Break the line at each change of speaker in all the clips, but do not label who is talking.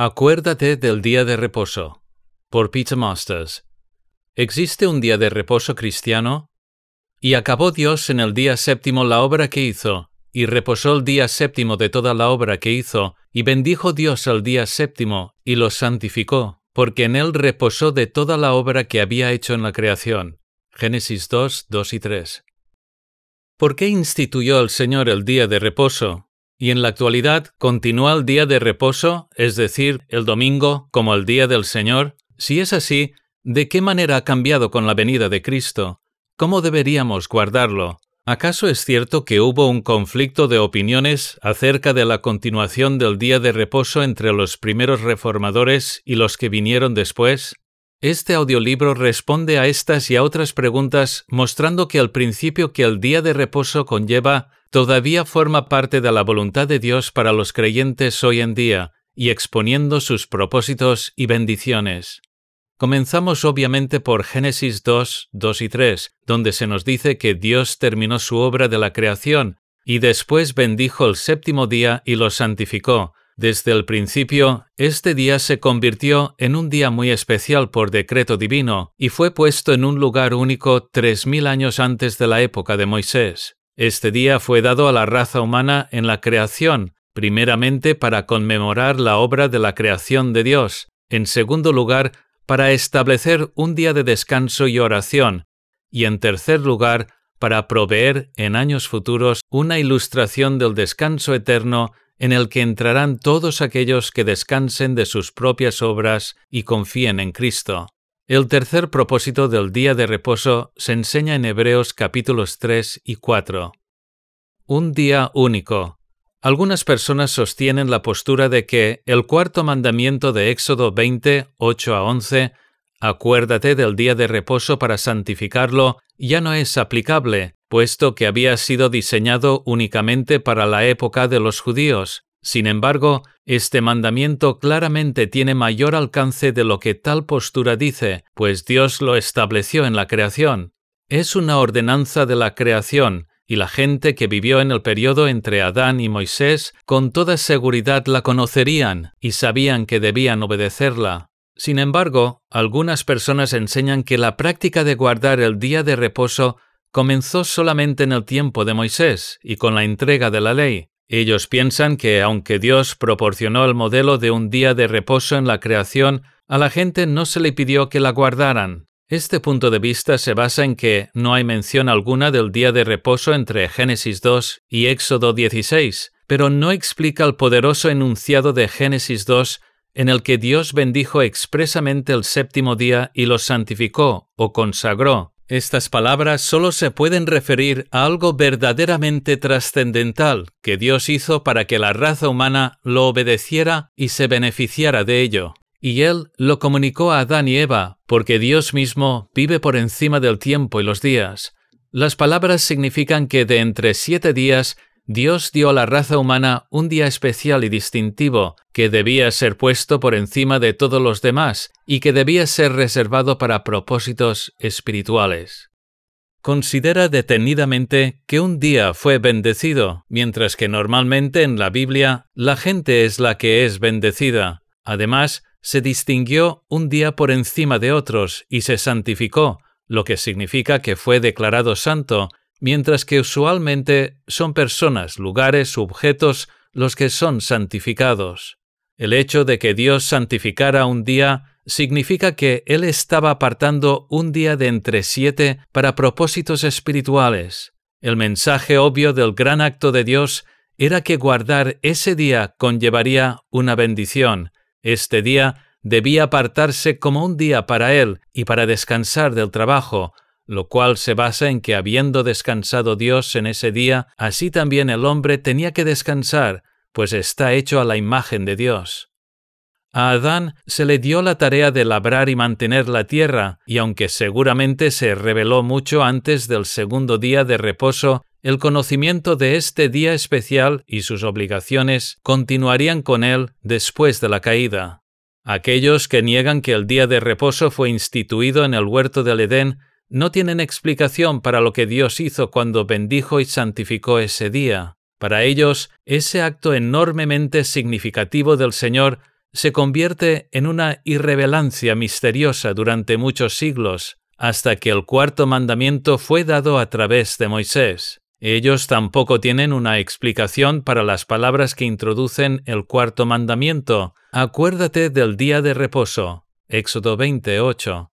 Acuérdate del día de reposo. Por Peter Masters. ¿Existe un día de reposo cristiano? Y acabó Dios en el día séptimo la obra que hizo, y reposó el día séptimo de toda la obra que hizo, y bendijo Dios el día séptimo, y lo santificó, porque en él reposó de toda la obra que había hecho en la creación. Génesis 2, 2 y 3. ¿Por qué instituyó el Señor el día de reposo? Y en la actualidad continúa el día de reposo, es decir, el domingo, como el día del Señor. Si es así, ¿de qué manera ha cambiado con la venida de Cristo? ¿Cómo deberíamos guardarlo? ¿Acaso es cierto que hubo un conflicto de opiniones acerca de la continuación del día de reposo entre los primeros reformadores y los que vinieron después? Este audiolibro responde a estas y a otras preguntas mostrando que el principio que el día de reposo conlleva todavía forma parte de la voluntad de Dios para los creyentes hoy en día y exponiendo sus propósitos y bendiciones. Comenzamos obviamente por Génesis 2, 2 y 3, donde se nos dice que Dios terminó su obra de la creación y después bendijo el séptimo día y lo santificó, desde el principio, este día se convirtió en un día muy especial por decreto divino y fue puesto en un lugar único tres mil años antes de la época de Moisés. Este día fue dado a la raza humana en la creación, primeramente para conmemorar la obra de la creación de Dios, en segundo lugar, para establecer un día de descanso y oración, y en tercer lugar, para proveer en años futuros una ilustración del descanso eterno en el que entrarán todos aquellos que descansen de sus propias obras y confíen en Cristo. El tercer propósito del día de reposo se enseña en Hebreos capítulos 3 y 4. Un día único. Algunas personas sostienen la postura de que el cuarto mandamiento de Éxodo 20, 8 a 11, acuérdate del día de reposo para santificarlo, ya no es aplicable, puesto que había sido diseñado únicamente para la época de los judíos. Sin embargo, este mandamiento claramente tiene mayor alcance de lo que tal postura dice, pues Dios lo estableció en la creación. Es una ordenanza de la creación, y la gente que vivió en el periodo entre Adán y Moisés con toda seguridad la conocerían y sabían que debían obedecerla. Sin embargo, algunas personas enseñan que la práctica de guardar el día de reposo comenzó solamente en el tiempo de Moisés y con la entrega de la ley. Ellos piensan que aunque Dios proporcionó el modelo de un día de reposo en la creación, a la gente no se le pidió que la guardaran. Este punto de vista se basa en que no hay mención alguna del día de reposo entre Génesis 2 y Éxodo 16, pero no explica el poderoso enunciado de Génesis 2 en el que Dios bendijo expresamente el séptimo día y lo santificó o consagró, estas palabras solo se pueden referir a algo verdaderamente trascendental que Dios hizo para que la raza humana lo obedeciera y se beneficiara de ello. Y Él lo comunicó a Adán y Eva, porque Dios mismo vive por encima del tiempo y los días. Las palabras significan que de entre siete días Dios dio a la raza humana un día especial y distintivo, que debía ser puesto por encima de todos los demás y que debía ser reservado para propósitos espirituales. Considera detenidamente que un día fue bendecido, mientras que normalmente en la Biblia la gente es la que es bendecida. Además, se distinguió un día por encima de otros y se santificó, lo que significa que fue declarado santo mientras que usualmente son personas, lugares objetos los que son santificados. El hecho de que Dios santificara un día significa que Él estaba apartando un día de entre siete para propósitos espirituales. El mensaje obvio del gran acto de Dios era que guardar ese día conllevaría una bendición. Este día debía apartarse como un día para Él y para descansar del trabajo, lo cual se basa en que habiendo descansado Dios en ese día, así también el hombre tenía que descansar, pues está hecho a la imagen de Dios. A Adán se le dio la tarea de labrar y mantener la tierra, y aunque seguramente se reveló mucho antes del segundo día de reposo, el conocimiento de este día especial y sus obligaciones continuarían con él después de la caída. Aquellos que niegan que el día de reposo fue instituido en el huerto del Edén no tienen explicación para lo que Dios hizo cuando bendijo y santificó ese día. Para ellos, ese acto enormemente significativo del Señor se convierte en una irrevelancia misteriosa durante muchos siglos, hasta que el cuarto mandamiento fue dado a través de Moisés. Ellos tampoco tienen una explicación para las palabras que introducen el cuarto mandamiento. Acuérdate del día de reposo. Éxodo 28.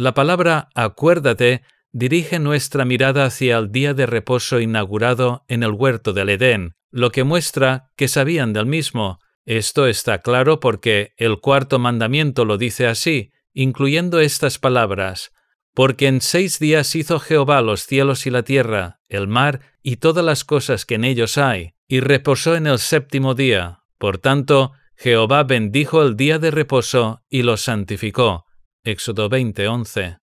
La palabra acuérdate dirige nuestra mirada hacia el día de reposo inaugurado en el huerto del Edén, lo que muestra que sabían del mismo. Esto está claro porque el cuarto mandamiento lo dice así, incluyendo estas palabras, porque en seis días hizo Jehová los cielos y la tierra, el mar y todas las cosas que en ellos hay, y reposó en el séptimo día. Por tanto, Jehová bendijo el día de reposo y lo santificó. Éxodo 20:11.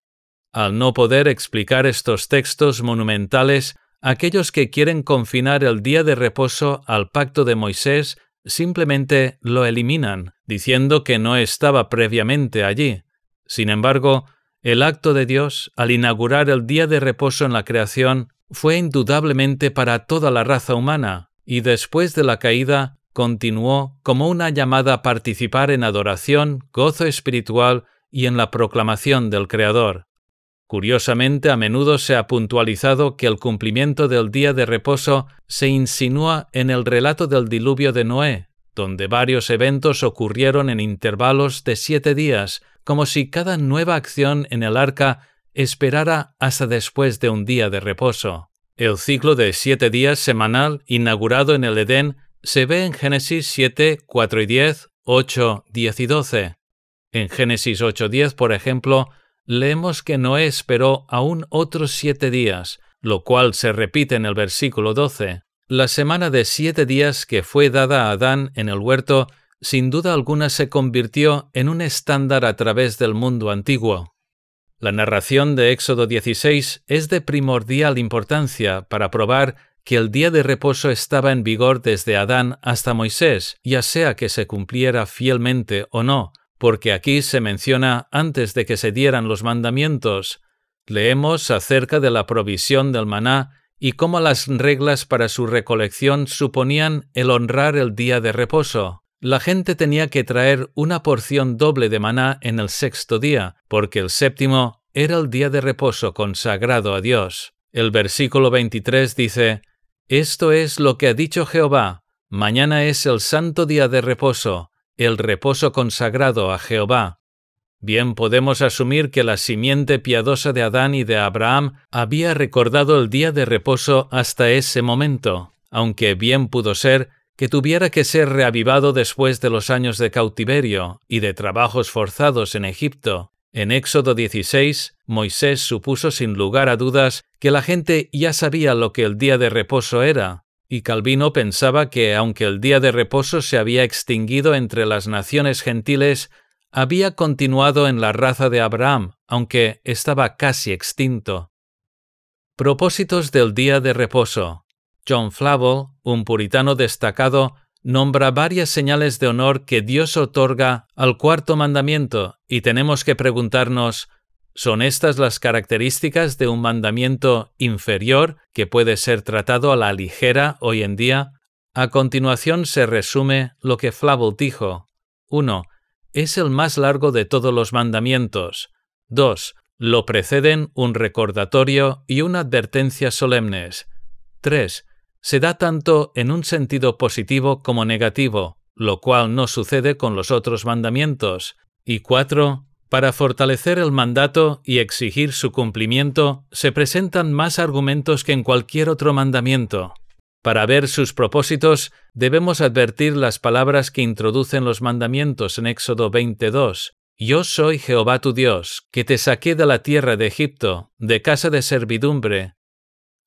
Al no poder explicar estos textos monumentales, aquellos que quieren confinar el día de reposo al pacto de Moisés simplemente lo eliminan, diciendo que no estaba previamente allí. Sin embargo, el acto de Dios, al inaugurar el día de reposo en la creación, fue indudablemente para toda la raza humana, y después de la caída continuó como una llamada a participar en adoración, gozo espiritual y en la proclamación del Creador. Curiosamente, a menudo se ha puntualizado que el cumplimiento del día de reposo se insinúa en el relato del diluvio de Noé, donde varios eventos ocurrieron en intervalos de siete días, como si cada nueva acción en el arca esperara hasta después de un día de reposo. El ciclo de siete días semanal inaugurado en el Edén se ve en Génesis 7, 4 y 10, 8, 10 y 12. En Génesis 8, 10, por ejemplo, leemos que Noé esperó aún otros siete días, lo cual se repite en el versículo 12. La semana de siete días que fue dada a Adán en el huerto, sin duda alguna se convirtió en un estándar a través del mundo antiguo. La narración de Éxodo 16 es de primordial importancia para probar que el día de reposo estaba en vigor desde Adán hasta Moisés, ya sea que se cumpliera fielmente o no, porque aquí se menciona antes de que se dieran los mandamientos. Leemos acerca de la provisión del maná y cómo las reglas para su recolección suponían el honrar el día de reposo. La gente tenía que traer una porción doble de maná en el sexto día, porque el séptimo era el día de reposo consagrado a Dios. El versículo 23 dice, Esto es lo que ha dicho Jehová, mañana es el santo día de reposo, el reposo consagrado a Jehová. Bien podemos asumir que la simiente piadosa de Adán y de Abraham había recordado el día de reposo hasta ese momento, aunque bien pudo ser que tuviera que ser reavivado después de los años de cautiverio y de trabajos forzados en Egipto. En Éxodo 16, Moisés supuso sin lugar a dudas que la gente ya sabía lo que el día de reposo era, y Calvino pensaba que aunque el día de reposo se había extinguido entre las naciones gentiles, había continuado en la raza de Abraham, aunque estaba casi extinto. Propósitos del día de reposo. John Flavel, un puritano destacado, nombra varias señales de honor que Dios otorga al cuarto mandamiento, y tenemos que preguntarnos ¿Son estas las características de un mandamiento inferior que puede ser tratado a la ligera hoy en día? A continuación se resume lo que Flavel dijo. 1. Es el más largo de todos los mandamientos. 2. Lo preceden un recordatorio y una advertencia solemnes. 3. Se da tanto en un sentido positivo como negativo, lo cual no sucede con los otros mandamientos. Y 4 para fortalecer el mandato y exigir su cumplimiento, se presentan más argumentos que en cualquier otro mandamiento. Para ver sus propósitos, debemos advertir las palabras que introducen los mandamientos en Éxodo 22. Yo soy Jehová tu Dios, que te saqué de la tierra de Egipto, de casa de servidumbre.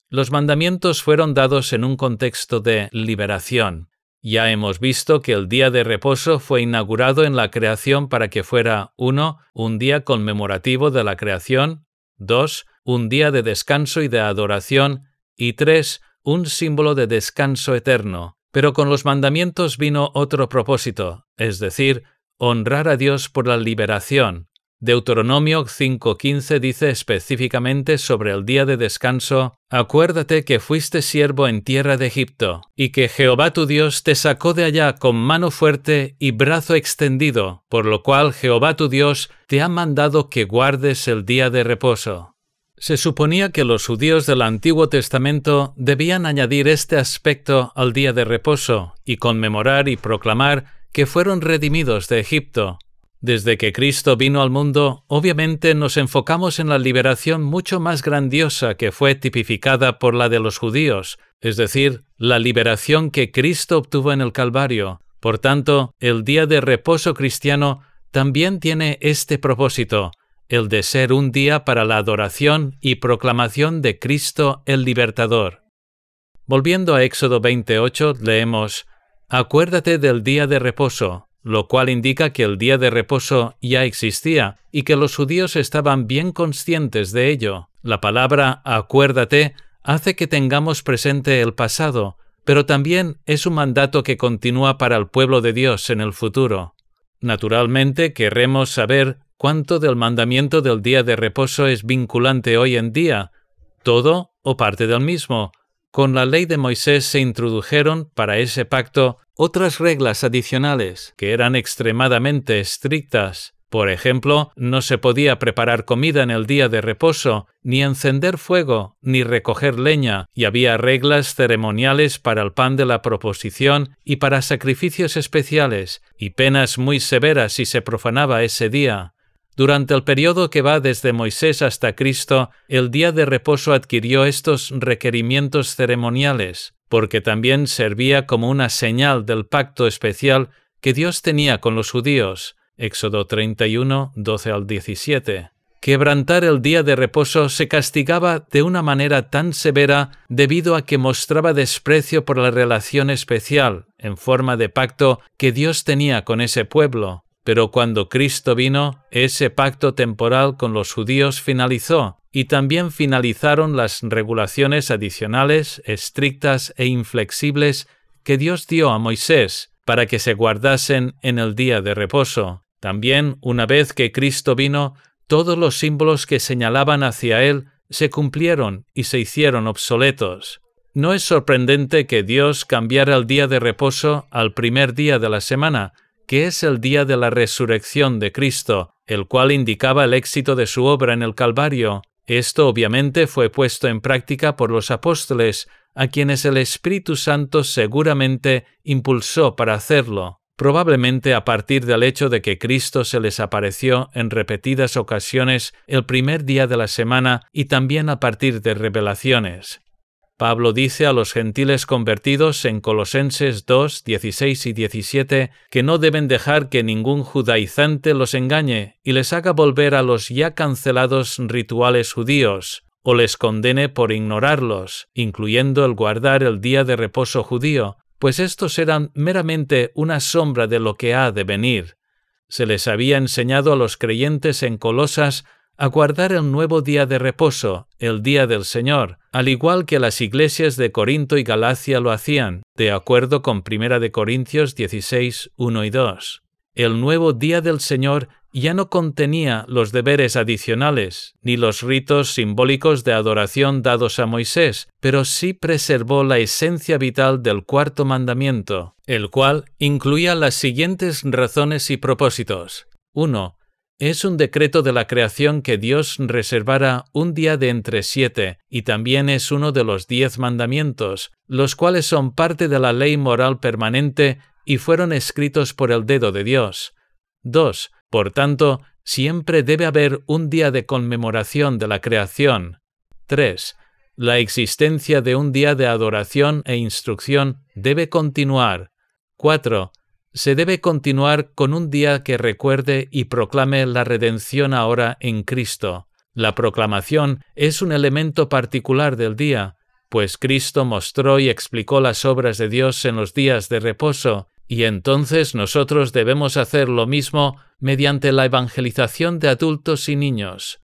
Los mandamientos fueron dados en un contexto de liberación. Ya hemos visto que el día de reposo fue inaugurado en la creación para que fuera 1. un día conmemorativo de la creación, 2. un día de descanso y de adoración, y 3. un símbolo de descanso eterno. Pero con los mandamientos vino otro propósito, es decir, honrar a Dios por la liberación. Deuteronomio 5:15 dice específicamente sobre el día de descanso, Acuérdate que fuiste siervo en tierra de Egipto, y que Jehová tu Dios te sacó de allá con mano fuerte y brazo extendido, por lo cual Jehová tu Dios te ha mandado que guardes el día de reposo. Se suponía que los judíos del Antiguo Testamento debían añadir este aspecto al día de reposo y conmemorar y proclamar que fueron redimidos de Egipto, desde que Cristo vino al mundo, obviamente nos enfocamos en la liberación mucho más grandiosa que fue tipificada por la de los judíos, es decir, la liberación que Cristo obtuvo en el Calvario. Por tanto, el día de reposo cristiano también tiene este propósito, el de ser un día para la adoración y proclamación de Cristo el Libertador. Volviendo a Éxodo 28, leemos, Acuérdate del día de reposo, lo cual indica que el día de reposo ya existía y que los judíos estaban bien conscientes de ello. La palabra acuérdate hace que tengamos presente el pasado, pero también es un mandato que continúa para el pueblo de Dios en el futuro. Naturalmente queremos saber cuánto del mandamiento del día de reposo es vinculante hoy en día, todo o parte del mismo, con la ley de Moisés se introdujeron para ese pacto otras reglas adicionales que eran extremadamente estrictas. Por ejemplo, no se podía preparar comida en el día de reposo, ni encender fuego, ni recoger leña, y había reglas ceremoniales para el pan de la proposición y para sacrificios especiales, y penas muy severas si se profanaba ese día. Durante el periodo que va desde Moisés hasta Cristo, el día de reposo adquirió estos requerimientos ceremoniales, porque también servía como una señal del pacto especial que Dios tenía con los judíos. Éxodo 31, 12 al 17. Quebrantar el día de reposo se castigaba de una manera tan severa debido a que mostraba desprecio por la relación especial, en forma de pacto, que Dios tenía con ese pueblo. Pero cuando Cristo vino, ese pacto temporal con los judíos finalizó, y también finalizaron las regulaciones adicionales, estrictas e inflexibles que Dios dio a Moisés para que se guardasen en el día de reposo. También, una vez que Cristo vino, todos los símbolos que señalaban hacia Él se cumplieron y se hicieron obsoletos. No es sorprendente que Dios cambiara el día de reposo al primer día de la semana, que es el día de la resurrección de Cristo, el cual indicaba el éxito de su obra en el Calvario. Esto obviamente fue puesto en práctica por los apóstoles, a quienes el Espíritu Santo seguramente impulsó para hacerlo, probablemente a partir del hecho de que Cristo se les apareció en repetidas ocasiones el primer día de la semana y también a partir de revelaciones. Pablo dice a los gentiles convertidos en Colosenses 2, 16 y 17 que no deben dejar que ningún judaizante los engañe y les haga volver a los ya cancelados rituales judíos, o les condene por ignorarlos, incluyendo el guardar el día de reposo judío, pues estos eran meramente una sombra de lo que ha de venir. Se les había enseñado a los creyentes en Colosas a guardar el nuevo día de reposo, el día del Señor, al igual que las iglesias de Corinto y Galacia lo hacían, de acuerdo con 1 de Corintios 16, 1 y 2. El nuevo día del Señor ya no contenía los deberes adicionales, ni los ritos simbólicos de adoración dados a Moisés, pero sí preservó la esencia vital del cuarto mandamiento, el cual incluía las siguientes razones y propósitos. 1 es un decreto de la creación que Dios reservara un día de entre siete, y también es uno de los diez mandamientos, los cuales son parte de la ley moral permanente y fueron escritos por el dedo de Dios. 2. Por tanto, siempre debe haber un día de conmemoración de la creación. 3. La existencia de un día de adoración e instrucción debe continuar. 4 se debe continuar con un día que recuerde y proclame la redención ahora en Cristo. La proclamación es un elemento particular del día, pues Cristo mostró y explicó las obras de Dios en los días de reposo, y entonces nosotros debemos hacer lo mismo mediante la evangelización de adultos y niños.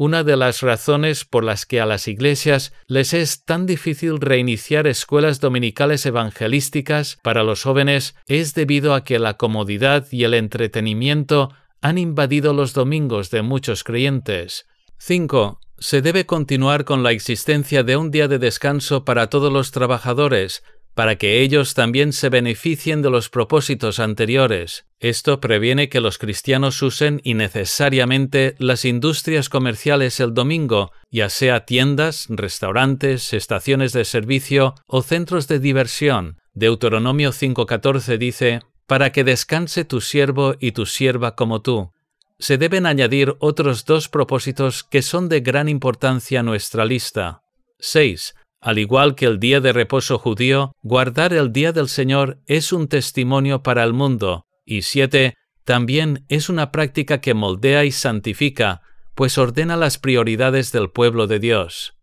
Una de las razones por las que a las iglesias les es tan difícil reiniciar escuelas dominicales evangelísticas para los jóvenes es debido a que la comodidad y el entretenimiento han invadido los domingos de muchos creyentes. 5. Se debe continuar con la existencia de un día de descanso para todos los trabajadores, para que ellos también se beneficien de los propósitos anteriores. Esto previene que los cristianos usen innecesariamente las industrias comerciales el domingo, ya sea tiendas, restaurantes, estaciones de servicio o centros de diversión. Deuteronomio 5.14 dice, para que descanse tu siervo y tu sierva como tú. Se deben añadir otros dos propósitos que son de gran importancia a nuestra lista. 6. Al igual que el día de reposo judío, guardar el día del Señor es un testimonio para el mundo. Y 7. También es una práctica que moldea y santifica, pues ordena las prioridades del pueblo de Dios.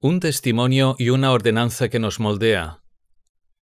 Un testimonio y una ordenanza que nos moldea.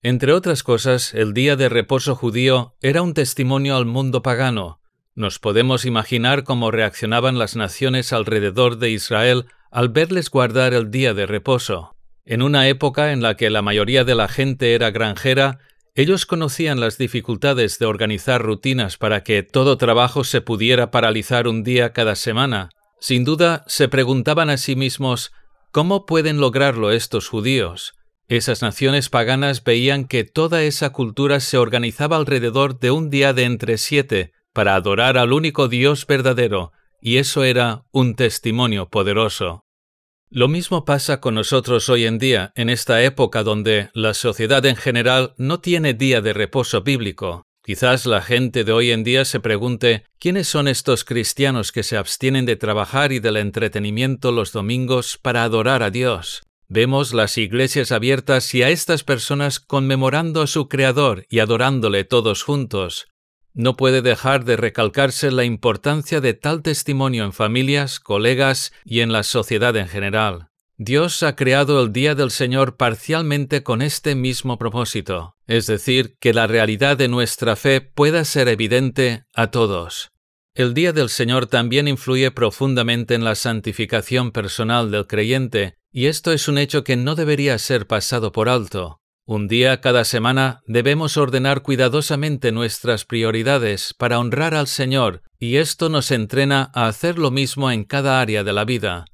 Entre otras cosas, el día de reposo judío era un testimonio al mundo pagano. Nos podemos imaginar cómo reaccionaban las naciones alrededor de Israel al verles guardar el día de reposo. En una época en la que la mayoría de la gente era granjera, ellos conocían las dificultades de organizar rutinas para que todo trabajo se pudiera paralizar un día cada semana. Sin duda, se preguntaban a sí mismos ¿cómo pueden lograrlo estos judíos? Esas naciones paganas veían que toda esa cultura se organizaba alrededor de un día de entre siete para adorar al único Dios verdadero, y eso era un testimonio poderoso. Lo mismo pasa con nosotros hoy en día, en esta época donde la sociedad en general no tiene día de reposo bíblico. Quizás la gente de hoy en día se pregunte quiénes son estos cristianos que se abstienen de trabajar y del entretenimiento los domingos para adorar a Dios. Vemos las iglesias abiertas y a estas personas conmemorando a su Creador y adorándole todos juntos. No puede dejar de recalcarse la importancia de tal testimonio en familias, colegas y en la sociedad en general. Dios ha creado el Día del Señor parcialmente con este mismo propósito, es decir, que la realidad de nuestra fe pueda ser evidente a todos. El Día del Señor también influye profundamente en la santificación personal del creyente, y esto es un hecho que no debería ser pasado por alto. Un día cada semana debemos ordenar cuidadosamente nuestras prioridades para honrar al Señor, y esto nos entrena a hacer lo mismo en cada área de la vida.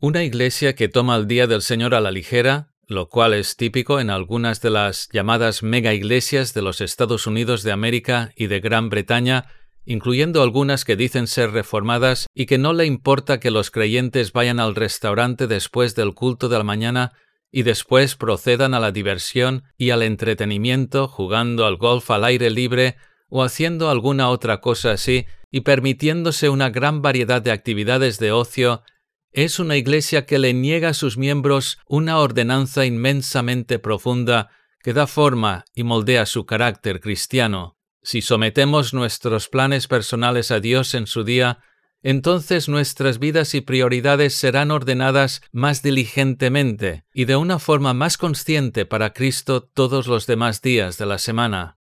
Una iglesia que toma el Día del Señor a la ligera, lo cual es típico en algunas de las llamadas mega iglesias de los Estados Unidos de América y de Gran Bretaña, incluyendo algunas que dicen ser reformadas y que no le importa que los creyentes vayan al restaurante después del culto de la mañana y después procedan a la diversión y al entretenimiento jugando al golf al aire libre o haciendo alguna otra cosa así y permitiéndose una gran variedad de actividades de ocio, es una iglesia que le niega a sus miembros una ordenanza inmensamente profunda que da forma y moldea su carácter cristiano. Si sometemos nuestros planes personales a Dios en su día, entonces nuestras vidas y prioridades serán ordenadas más diligentemente y de una forma más consciente para Cristo todos los demás días de la semana.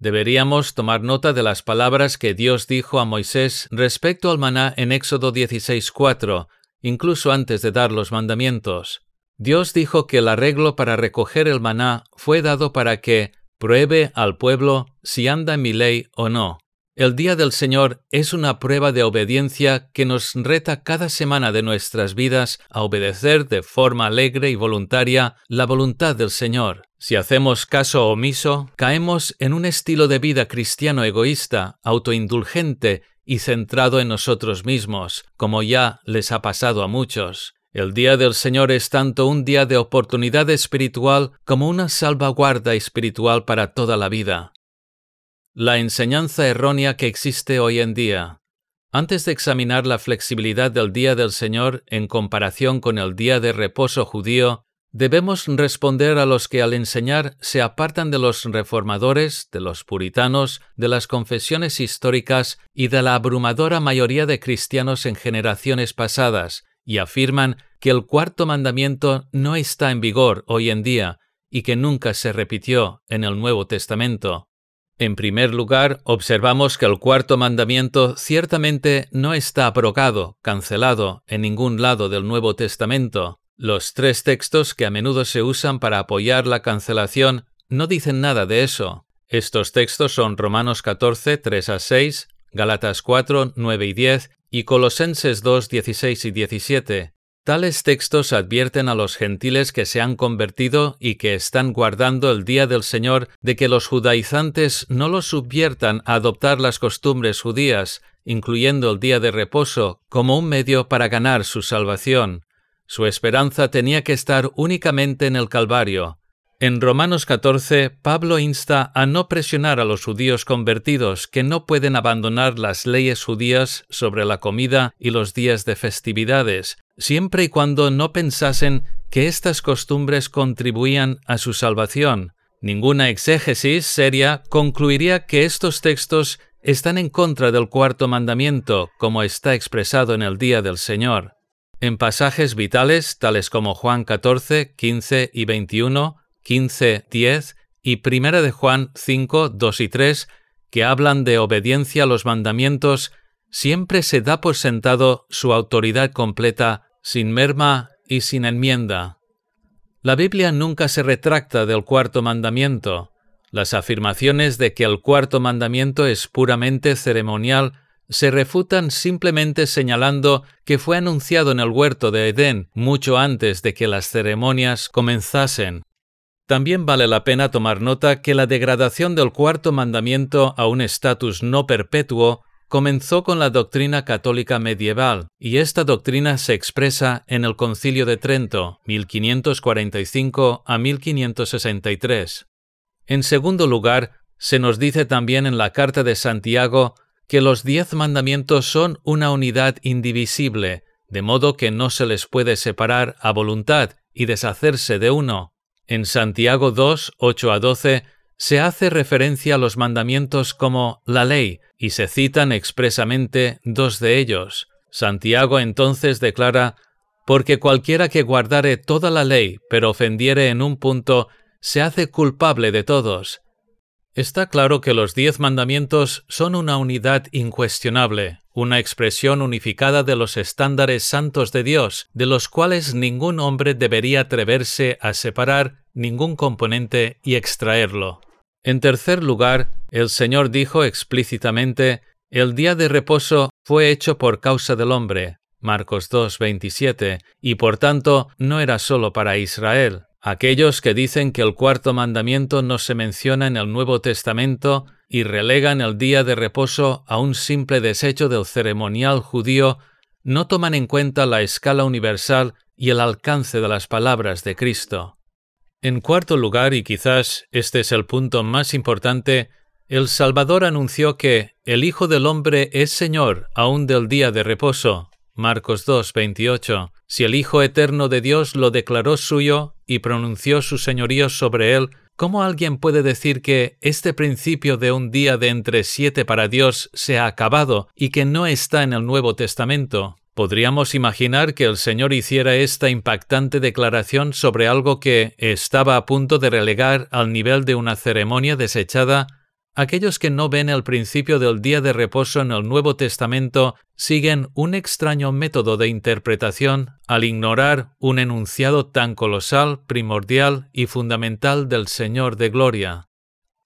Deberíamos tomar nota de las palabras que Dios dijo a Moisés respecto al maná en Éxodo 16.4, incluso antes de dar los mandamientos. Dios dijo que el arreglo para recoger el maná fue dado para que pruebe al pueblo si anda en mi ley o no. El Día del Señor es una prueba de obediencia que nos reta cada semana de nuestras vidas a obedecer de forma alegre y voluntaria la voluntad del Señor. Si hacemos caso omiso, caemos en un estilo de vida cristiano egoísta, autoindulgente y centrado en nosotros mismos, como ya les ha pasado a muchos. El Día del Señor es tanto un día de oportunidad espiritual como una salvaguarda espiritual para toda la vida. La enseñanza errónea que existe hoy en día. Antes de examinar la flexibilidad del Día del Señor en comparación con el día de reposo judío, debemos responder a los que al enseñar se apartan de los reformadores, de los puritanos, de las confesiones históricas y de la abrumadora mayoría de cristianos en generaciones pasadas, y afirman que el cuarto mandamiento no está en vigor hoy en día y que nunca se repitió en el Nuevo Testamento. En primer lugar, observamos que el cuarto mandamiento ciertamente no está abrogado, cancelado, en ningún lado del Nuevo Testamento. Los tres textos que a menudo se usan para apoyar la cancelación no dicen nada de eso. Estos textos son Romanos 14, 3 a 6, Galatas 4, 9 y 10 y Colosenses 2, 16 y 17. Tales textos advierten a los gentiles que se han convertido y que están guardando el día del Señor de que los judaizantes no los subviertan a adoptar las costumbres judías, incluyendo el día de reposo, como un medio para ganar su salvación. Su esperanza tenía que estar únicamente en el Calvario. En Romanos 14, Pablo insta a no presionar a los judíos convertidos que no pueden abandonar las leyes judías sobre la comida y los días de festividades, siempre y cuando no pensasen que estas costumbres contribuían a su salvación. Ninguna exégesis seria concluiría que estos textos están en contra del cuarto mandamiento, como está expresado en el día del Señor. En pasajes vitales, tales como Juan 14, 15 y 21, 15, 10 y Primera de Juan 5, 2 y 3, que hablan de obediencia a los mandamientos, siempre se da por sentado su autoridad completa, sin merma y sin enmienda. La Biblia nunca se retracta del cuarto mandamiento. Las afirmaciones de que el cuarto mandamiento es puramente ceremonial se refutan simplemente señalando que fue anunciado en el huerto de Edén mucho antes de que las ceremonias comenzasen. También vale la pena tomar nota que la degradación del cuarto mandamiento a un estatus no perpetuo comenzó con la doctrina católica medieval, y esta doctrina se expresa en el Concilio de Trento, 1545 a 1563. En segundo lugar, se nos dice también en la Carta de Santiago que los diez mandamientos son una unidad indivisible, de modo que no se les puede separar a voluntad y deshacerse de uno. En Santiago 2, 8 a 12, se hace referencia a los mandamientos como la ley y se citan expresamente dos de ellos. Santiago entonces declara, porque cualquiera que guardare toda la ley, pero ofendiere en un punto, se hace culpable de todos. Está claro que los diez mandamientos son una unidad incuestionable, una expresión unificada de los estándares santos de Dios, de los cuales ningún hombre debería atreverse a separar ningún componente y extraerlo. En tercer lugar, el Señor dijo explícitamente, el día de reposo fue hecho por causa del hombre, Marcos 2, 27, y por tanto no era solo para Israel. Aquellos que dicen que el cuarto mandamiento no se menciona en el Nuevo Testamento y relegan el día de reposo a un simple desecho del ceremonial judío, no toman en cuenta la escala universal y el alcance de las palabras de Cristo. En cuarto lugar, y quizás este es el punto más importante, el Salvador anunció que el Hijo del Hombre es Señor aún del día de reposo. Marcos 2, 28. Si el Hijo Eterno de Dios lo declaró suyo y pronunció su señorío sobre él, ¿cómo alguien puede decir que este principio de un día de entre siete para Dios se ha acabado y que no está en el Nuevo Testamento? Podríamos imaginar que el Señor hiciera esta impactante declaración sobre algo que estaba a punto de relegar al nivel de una ceremonia desechada. Aquellos que no ven el principio del día de reposo en el Nuevo Testamento siguen un extraño método de interpretación al ignorar un enunciado tan colosal, primordial y fundamental del Señor de Gloria.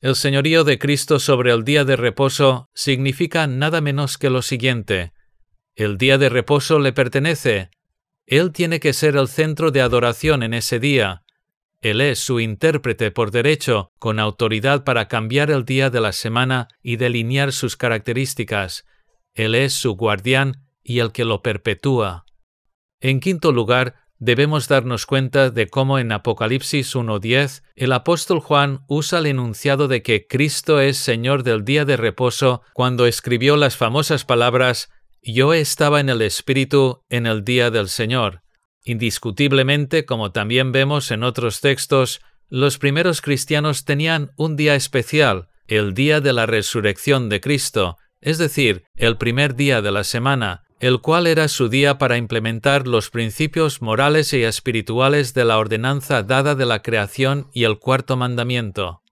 El señorío de Cristo sobre el día de reposo significa nada menos que lo siguiente el día de reposo le pertenece. Él tiene que ser el centro de adoración en ese día. Él es su intérprete por derecho, con autoridad para cambiar el día de la semana y delinear sus características. Él es su guardián y el que lo perpetúa. En quinto lugar, debemos darnos cuenta de cómo en Apocalipsis 1.10 el apóstol Juan usa el enunciado de que Cristo es Señor del día de reposo cuando escribió las famosas palabras yo estaba en el Espíritu en el día del Señor. Indiscutiblemente, como también vemos en otros textos, los primeros cristianos tenían un día especial, el día de la resurrección de Cristo, es decir, el primer día de la semana, el cual era su día para implementar los principios morales y espirituales de la ordenanza dada de la creación y el cuarto mandamiento.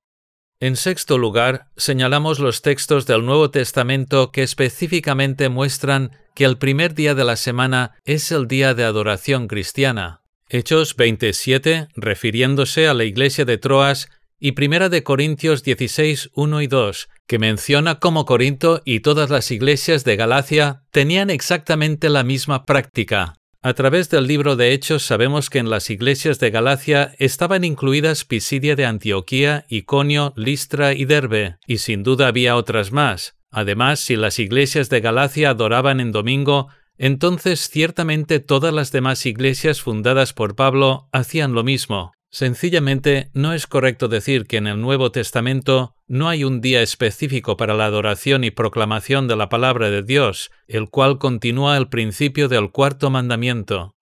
En sexto lugar, señalamos los textos del Nuevo Testamento que específicamente muestran que el primer día de la semana es el día de adoración cristiana. Hechos 27, refiriéndose a la iglesia de Troas, y Primera de Corintios 16, 1 y 2, que menciona cómo Corinto y todas las iglesias de Galacia tenían exactamente la misma práctica. A través del libro de Hechos sabemos que en las iglesias de Galacia estaban incluidas Pisidia de Antioquía, Iconio, Listra y Derbe, y sin duda había otras más. Además, si las iglesias de Galacia adoraban en domingo, entonces ciertamente todas las demás iglesias fundadas por Pablo hacían lo mismo. Sencillamente, no es correcto decir que en el Nuevo Testamento no hay un día específico para la adoración y proclamación de la palabra de Dios, el cual continúa el principio del cuarto mandamiento.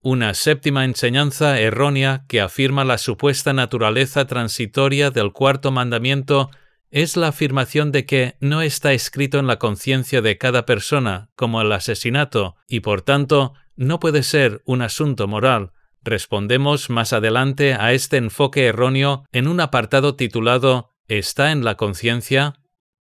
Una séptima enseñanza errónea que afirma la supuesta naturaleza transitoria del cuarto mandamiento es la afirmación de que no está escrito en la conciencia de cada persona, como el asesinato, y por tanto no puede ser un asunto moral, Respondemos más adelante a este enfoque erróneo en un apartado titulado ¿Está en la conciencia?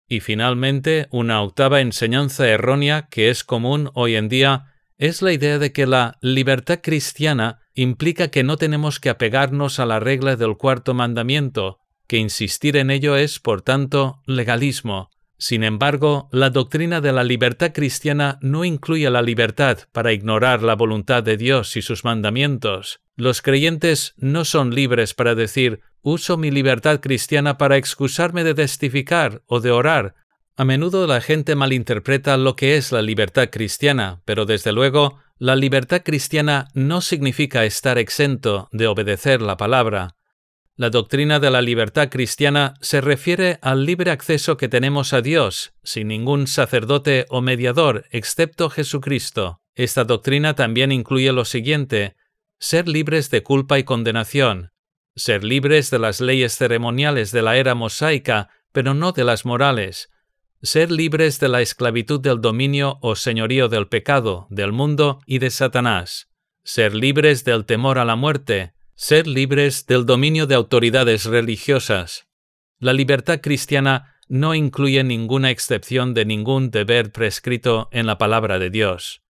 Y finalmente, una octava enseñanza errónea que es común hoy en día es la idea de que la libertad cristiana implica que no tenemos que apegarnos a la regla del cuarto mandamiento, que insistir en ello es, por tanto, legalismo, sin embargo, la doctrina de la libertad cristiana no incluye la libertad para ignorar la voluntad de Dios y sus mandamientos. Los creyentes no son libres para decir, uso mi libertad cristiana para excusarme de testificar o de orar. A menudo la gente malinterpreta lo que es la libertad cristiana, pero desde luego, la libertad cristiana no significa estar exento de obedecer la palabra. La doctrina de la libertad cristiana se refiere al libre acceso que tenemos a Dios, sin ningún sacerdote o mediador excepto Jesucristo. Esta doctrina también incluye lo siguiente, ser libres de culpa y condenación, ser libres de las leyes ceremoniales de la era mosaica, pero no de las morales, ser libres de la esclavitud del dominio o señorío del pecado, del mundo y de Satanás, ser libres del temor a la muerte, ser libres del dominio de autoridades religiosas. La libertad cristiana no incluye ninguna excepción de ningún deber prescrito en la palabra de Dios.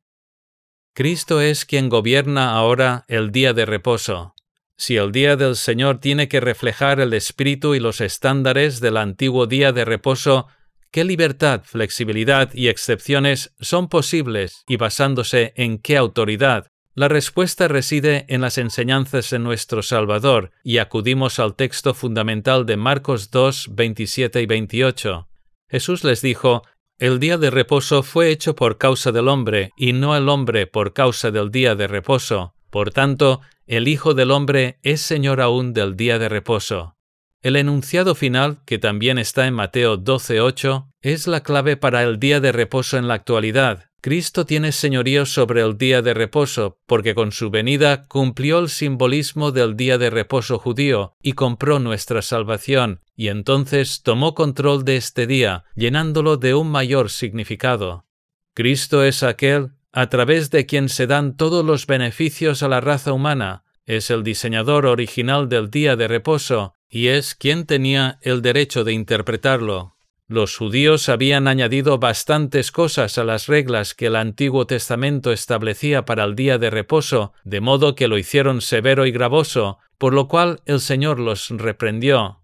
Cristo es quien gobierna ahora el día de reposo. Si el día del Señor tiene que reflejar el espíritu y los estándares del antiguo día de reposo, ¿qué libertad, flexibilidad y excepciones son posibles y basándose en qué autoridad? La respuesta reside en las enseñanzas de nuestro Salvador, y acudimos al texto fundamental de Marcos 2, 27 y 28. Jesús les dijo, El día de reposo fue hecho por causa del hombre, y no el hombre por causa del día de reposo. Por tanto, el Hijo del Hombre es Señor aún del día de reposo. El enunciado final, que también está en Mateo 12.8, es la clave para el día de reposo en la actualidad, Cristo tiene señorío sobre el día de reposo, porque con su venida cumplió el simbolismo del día de reposo judío y compró nuestra salvación, y entonces tomó control de este día, llenándolo de un mayor significado. Cristo es aquel a través de quien se dan todos los beneficios a la raza humana, es el diseñador original del día de reposo, y es quien tenía el derecho de interpretarlo. Los judíos habían añadido bastantes cosas a las reglas que el Antiguo Testamento establecía para el día de reposo, de modo que lo hicieron severo y gravoso, por lo cual el Señor los reprendió.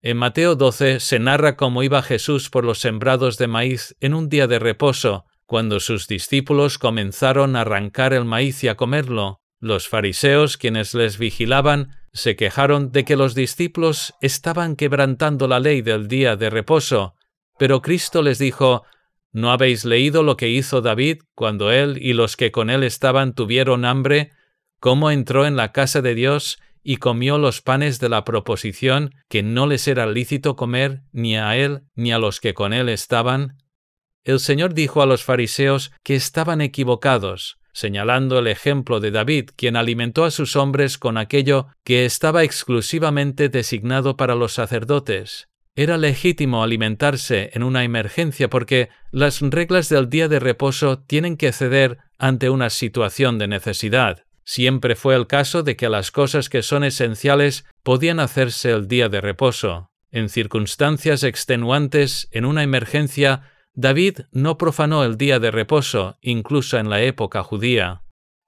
En Mateo 12 se narra cómo iba Jesús por los sembrados de maíz en un día de reposo, cuando sus discípulos comenzaron a arrancar el maíz y a comerlo. Los fariseos, quienes les vigilaban, se quejaron de que los discípulos estaban quebrantando la ley del día de reposo, pero Cristo les dijo, ¿No habéis leído lo que hizo David cuando él y los que con él estaban tuvieron hambre, cómo entró en la casa de Dios y comió los panes de la proposición que no les era lícito comer ni a él ni a los que con él estaban? El Señor dijo a los fariseos que estaban equivocados, señalando el ejemplo de David, quien alimentó a sus hombres con aquello que estaba exclusivamente designado para los sacerdotes. Era legítimo alimentarse en una emergencia porque las reglas del día de reposo tienen que ceder ante una situación de necesidad. Siempre fue el caso de que las cosas que son esenciales podían hacerse el día de reposo. En circunstancias extenuantes, en una emergencia, David no profanó el día de reposo, incluso en la época judía.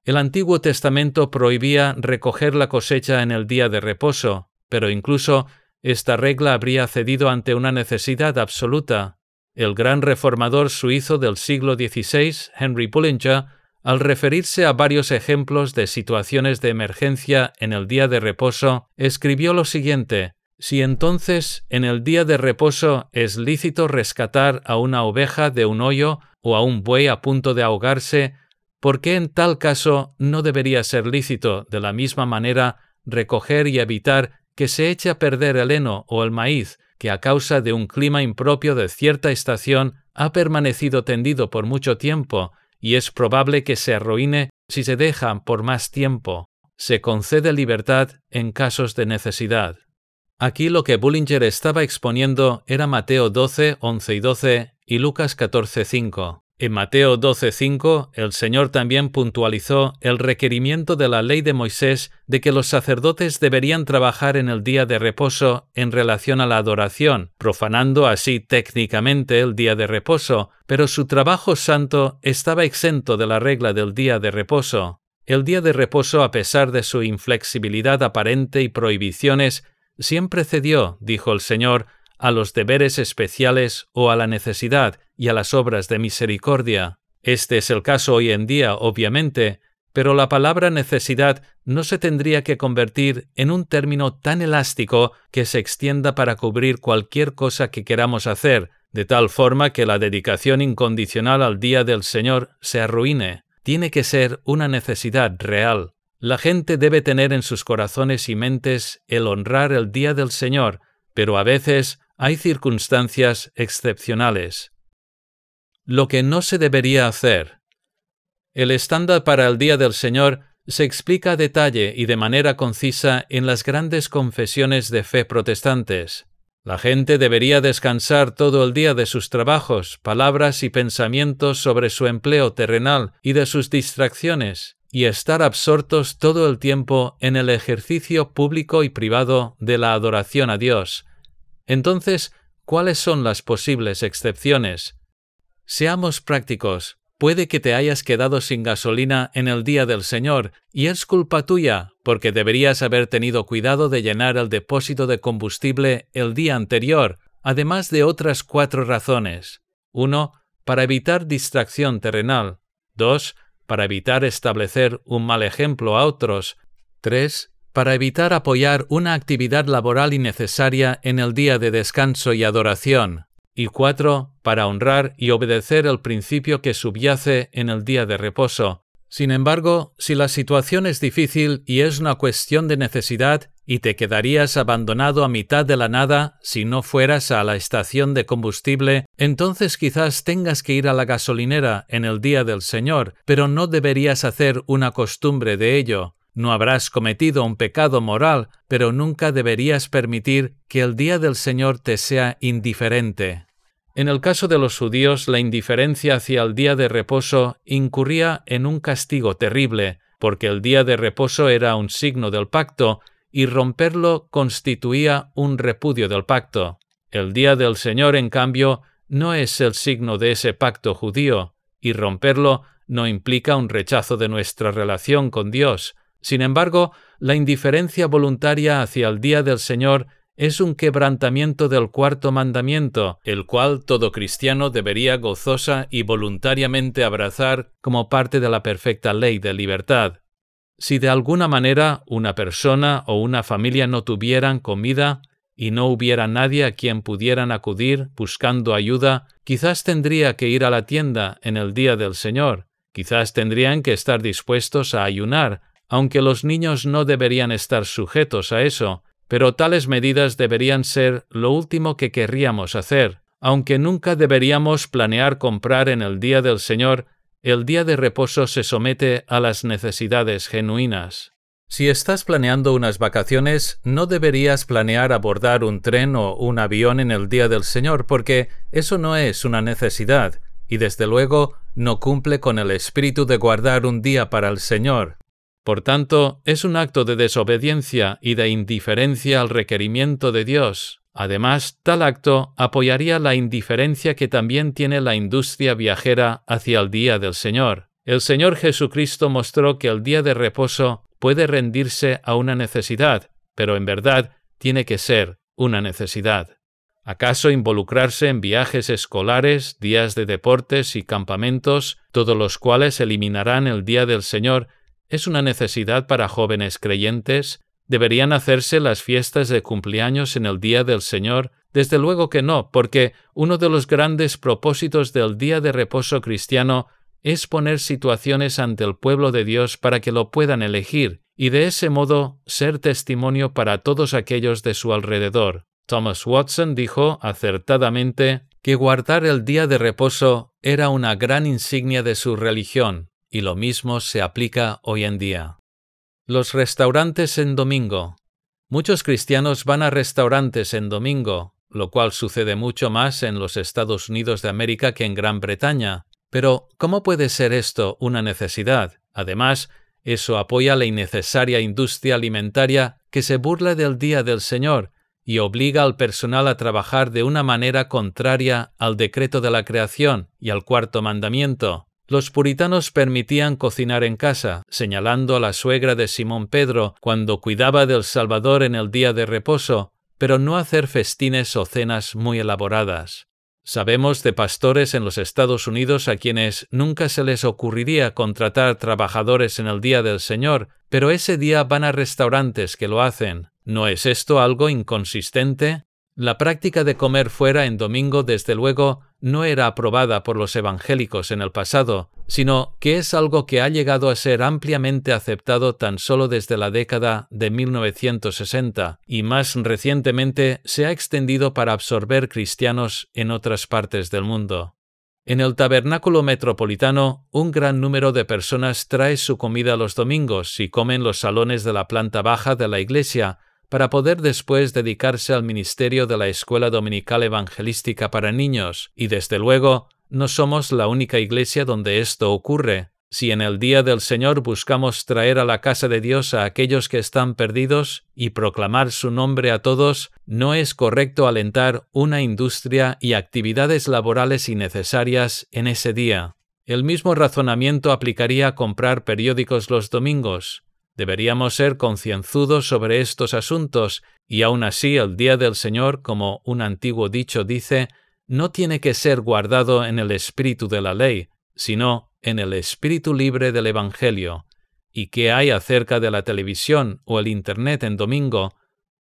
El Antiguo Testamento prohibía recoger la cosecha en el día de reposo, pero incluso esta regla habría cedido ante una necesidad absoluta. El gran reformador suizo del siglo XVI, Henry Bullinger, al referirse a varios ejemplos de situaciones de emergencia en el día de reposo, escribió lo siguiente Si entonces en el día de reposo es lícito rescatar a una oveja de un hoyo o a un buey a punto de ahogarse, ¿por qué en tal caso no debería ser lícito, de la misma manera, recoger y evitar que se eche a perder el heno o el maíz, que a causa de un clima impropio de cierta estación ha permanecido tendido por mucho tiempo y es probable que se arruine si se deja por más tiempo. Se concede libertad en casos de necesidad. Aquí lo que Bullinger estaba exponiendo era Mateo 12, 11 y 12 y Lucas 14, 5. En Mateo 12:5, el Señor también puntualizó el requerimiento de la ley de Moisés de que los sacerdotes deberían trabajar en el día de reposo en relación a la adoración, profanando así técnicamente el día de reposo, pero su trabajo santo estaba exento de la regla del día de reposo. El día de reposo, a pesar de su inflexibilidad aparente y prohibiciones, siempre cedió, dijo el Señor, a los deberes especiales o a la necesidad y a las obras de misericordia. Este es el caso hoy en día, obviamente, pero la palabra necesidad no se tendría que convertir en un término tan elástico que se extienda para cubrir cualquier cosa que queramos hacer, de tal forma que la dedicación incondicional al día del Señor se arruine. Tiene que ser una necesidad real. La gente debe tener en sus corazones y mentes el honrar el día del Señor, pero a veces hay circunstancias excepcionales. Lo que no se debería hacer. El estándar para el Día del Señor se explica a detalle y de manera concisa en las grandes confesiones de fe protestantes. La gente debería descansar todo el día de sus trabajos, palabras y pensamientos sobre su empleo terrenal y de sus distracciones, y estar absortos todo el tiempo en el ejercicio público y privado de la adoración a Dios, entonces, ¿cuáles son las posibles excepciones? Seamos prácticos. Puede que te hayas quedado sin gasolina en el día del Señor, y es culpa tuya, porque deberías haber tenido cuidado de llenar el depósito de combustible el día anterior, además de otras cuatro razones. 1. Para evitar distracción terrenal. 2. Para evitar establecer un mal ejemplo a otros. 3 para evitar apoyar una actividad laboral innecesaria en el día de descanso y adoración, y cuatro, para honrar y obedecer el principio que subyace en el día de reposo. Sin embargo, si la situación es difícil y es una cuestión de necesidad, y te quedarías abandonado a mitad de la nada si no fueras a la estación de combustible, entonces quizás tengas que ir a la gasolinera en el día del Señor, pero no deberías hacer una costumbre de ello. No habrás cometido un pecado moral, pero nunca deberías permitir que el día del Señor te sea indiferente. En el caso de los judíos, la indiferencia hacia el día de reposo incurría en un castigo terrible, porque el día de reposo era un signo del pacto, y romperlo constituía un repudio del pacto. El día del Señor, en cambio, no es el signo de ese pacto judío, y romperlo no implica un rechazo de nuestra relación con Dios, sin embargo, la indiferencia voluntaria hacia el día del Señor es un quebrantamiento del cuarto mandamiento, el cual todo cristiano debería gozosa y voluntariamente abrazar como parte de la perfecta ley de libertad. Si de alguna manera una persona o una familia no tuvieran comida y no hubiera nadie a quien pudieran acudir buscando ayuda, quizás tendría que ir a la tienda en el día del Señor, quizás tendrían que estar dispuestos a ayunar aunque los niños no deberían estar sujetos a eso, pero tales medidas deberían ser lo último que querríamos hacer, aunque nunca deberíamos planear comprar en el día del Señor, el día de reposo se somete a las necesidades genuinas. Si estás planeando unas vacaciones, no deberías planear abordar un tren o un avión en el día del Señor, porque eso no es una necesidad, y desde luego no cumple con el espíritu de guardar un día para el Señor. Por tanto, es un acto de desobediencia y de indiferencia al requerimiento de Dios. Además, tal acto apoyaría la indiferencia que también tiene la industria viajera hacia el día del Señor. El Señor Jesucristo mostró que el día de reposo puede rendirse a una necesidad, pero en verdad tiene que ser una necesidad. ¿Acaso involucrarse en viajes escolares, días de deportes y campamentos, todos los cuales eliminarán el día del Señor, es una necesidad para jóvenes creyentes? ¿Deberían hacerse las fiestas de cumpleaños en el día del Señor? Desde luego que no, porque uno de los grandes propósitos del día de reposo cristiano es poner situaciones ante el pueblo de Dios para que lo puedan elegir y de ese modo ser testimonio para todos aquellos de su alrededor. Thomas Watson dijo acertadamente que guardar el día de reposo era una gran insignia de su religión, y lo mismo se aplica hoy en día. Los restaurantes en domingo. Muchos cristianos van a restaurantes en domingo, lo cual sucede mucho más en los Estados Unidos de América que en Gran Bretaña, pero, ¿cómo puede ser esto una necesidad? Además, eso apoya la innecesaria industria alimentaria que se burla del Día del Señor y obliga al personal a trabajar de una manera contraria al decreto de la creación y al cuarto mandamiento. Los puritanos permitían cocinar en casa, señalando a la suegra de Simón Pedro cuando cuidaba del Salvador en el día de reposo, pero no hacer festines o cenas muy elaboradas. Sabemos de pastores en los Estados Unidos a quienes nunca se les ocurriría contratar trabajadores en el Día del Señor, pero ese día van a restaurantes que lo hacen. ¿No es esto algo inconsistente? La práctica de comer fuera en domingo, desde luego, no era aprobada por los evangélicos en el pasado, sino que es algo que ha llegado a ser ampliamente aceptado tan solo desde la década de 1960 y más recientemente se ha extendido para absorber cristianos en otras partes del mundo. En el tabernáculo metropolitano, un gran número de personas trae su comida los domingos y comen los salones de la planta baja de la iglesia, para poder después dedicarse al ministerio de la Escuela Dominical Evangelística para Niños, y desde luego no somos la única iglesia donde esto ocurre. Si en el día del Señor buscamos traer a la casa de Dios a aquellos que están perdidos y proclamar su nombre a todos, no es correcto alentar una industria y actividades laborales innecesarias en ese día. El mismo razonamiento aplicaría a comprar periódicos los domingos. Deberíamos ser concienzudos sobre estos asuntos, y aun así el día del Señor, como un antiguo dicho dice, no tiene que ser guardado en el espíritu de la ley, sino en el espíritu libre del Evangelio. ¿Y qué hay acerca de la televisión o el Internet en domingo?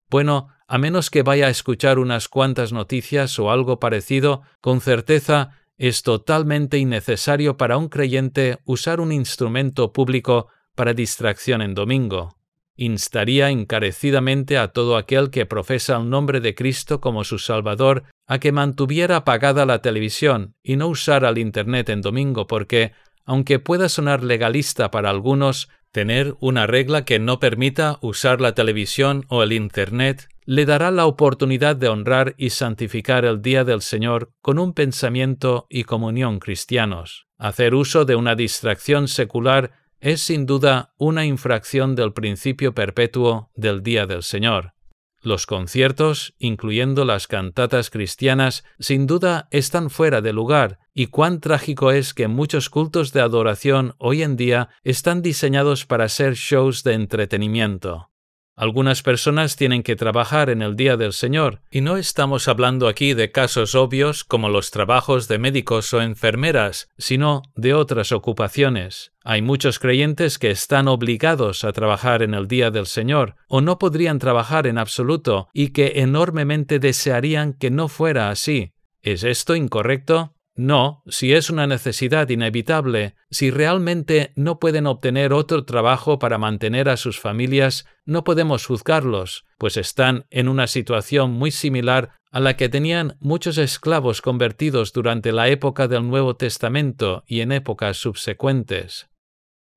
Bueno, a menos que vaya a escuchar unas cuantas noticias o algo parecido, con certeza es totalmente innecesario para un creyente usar un instrumento público para distracción en domingo. Instaría encarecidamente a todo aquel que profesa el nombre de Cristo como su Salvador a que mantuviera apagada la televisión y no usara el Internet en domingo porque, aunque pueda sonar legalista para algunos, tener una regla que no permita usar la televisión o el Internet le dará la oportunidad de honrar y santificar el día del Señor con un pensamiento y comunión cristianos. Hacer uso de una distracción secular es sin duda una infracción del principio perpetuo del Día del Señor. Los conciertos, incluyendo las cantatas cristianas, sin duda están fuera de lugar, y cuán trágico es que muchos cultos de adoración hoy en día están diseñados para ser shows de entretenimiento. Algunas personas tienen que trabajar en el Día del Señor, y no estamos hablando aquí de casos obvios como los trabajos de médicos o enfermeras, sino de otras ocupaciones. Hay muchos creyentes que están obligados a trabajar en el Día del Señor, o no podrían trabajar en absoluto, y que enormemente desearían que no fuera así. ¿Es esto incorrecto? No, si es una necesidad inevitable, si realmente no pueden obtener otro trabajo para mantener a sus familias, no podemos juzgarlos, pues están en una situación muy similar a la que tenían muchos esclavos convertidos durante la época del Nuevo Testamento y en épocas subsecuentes.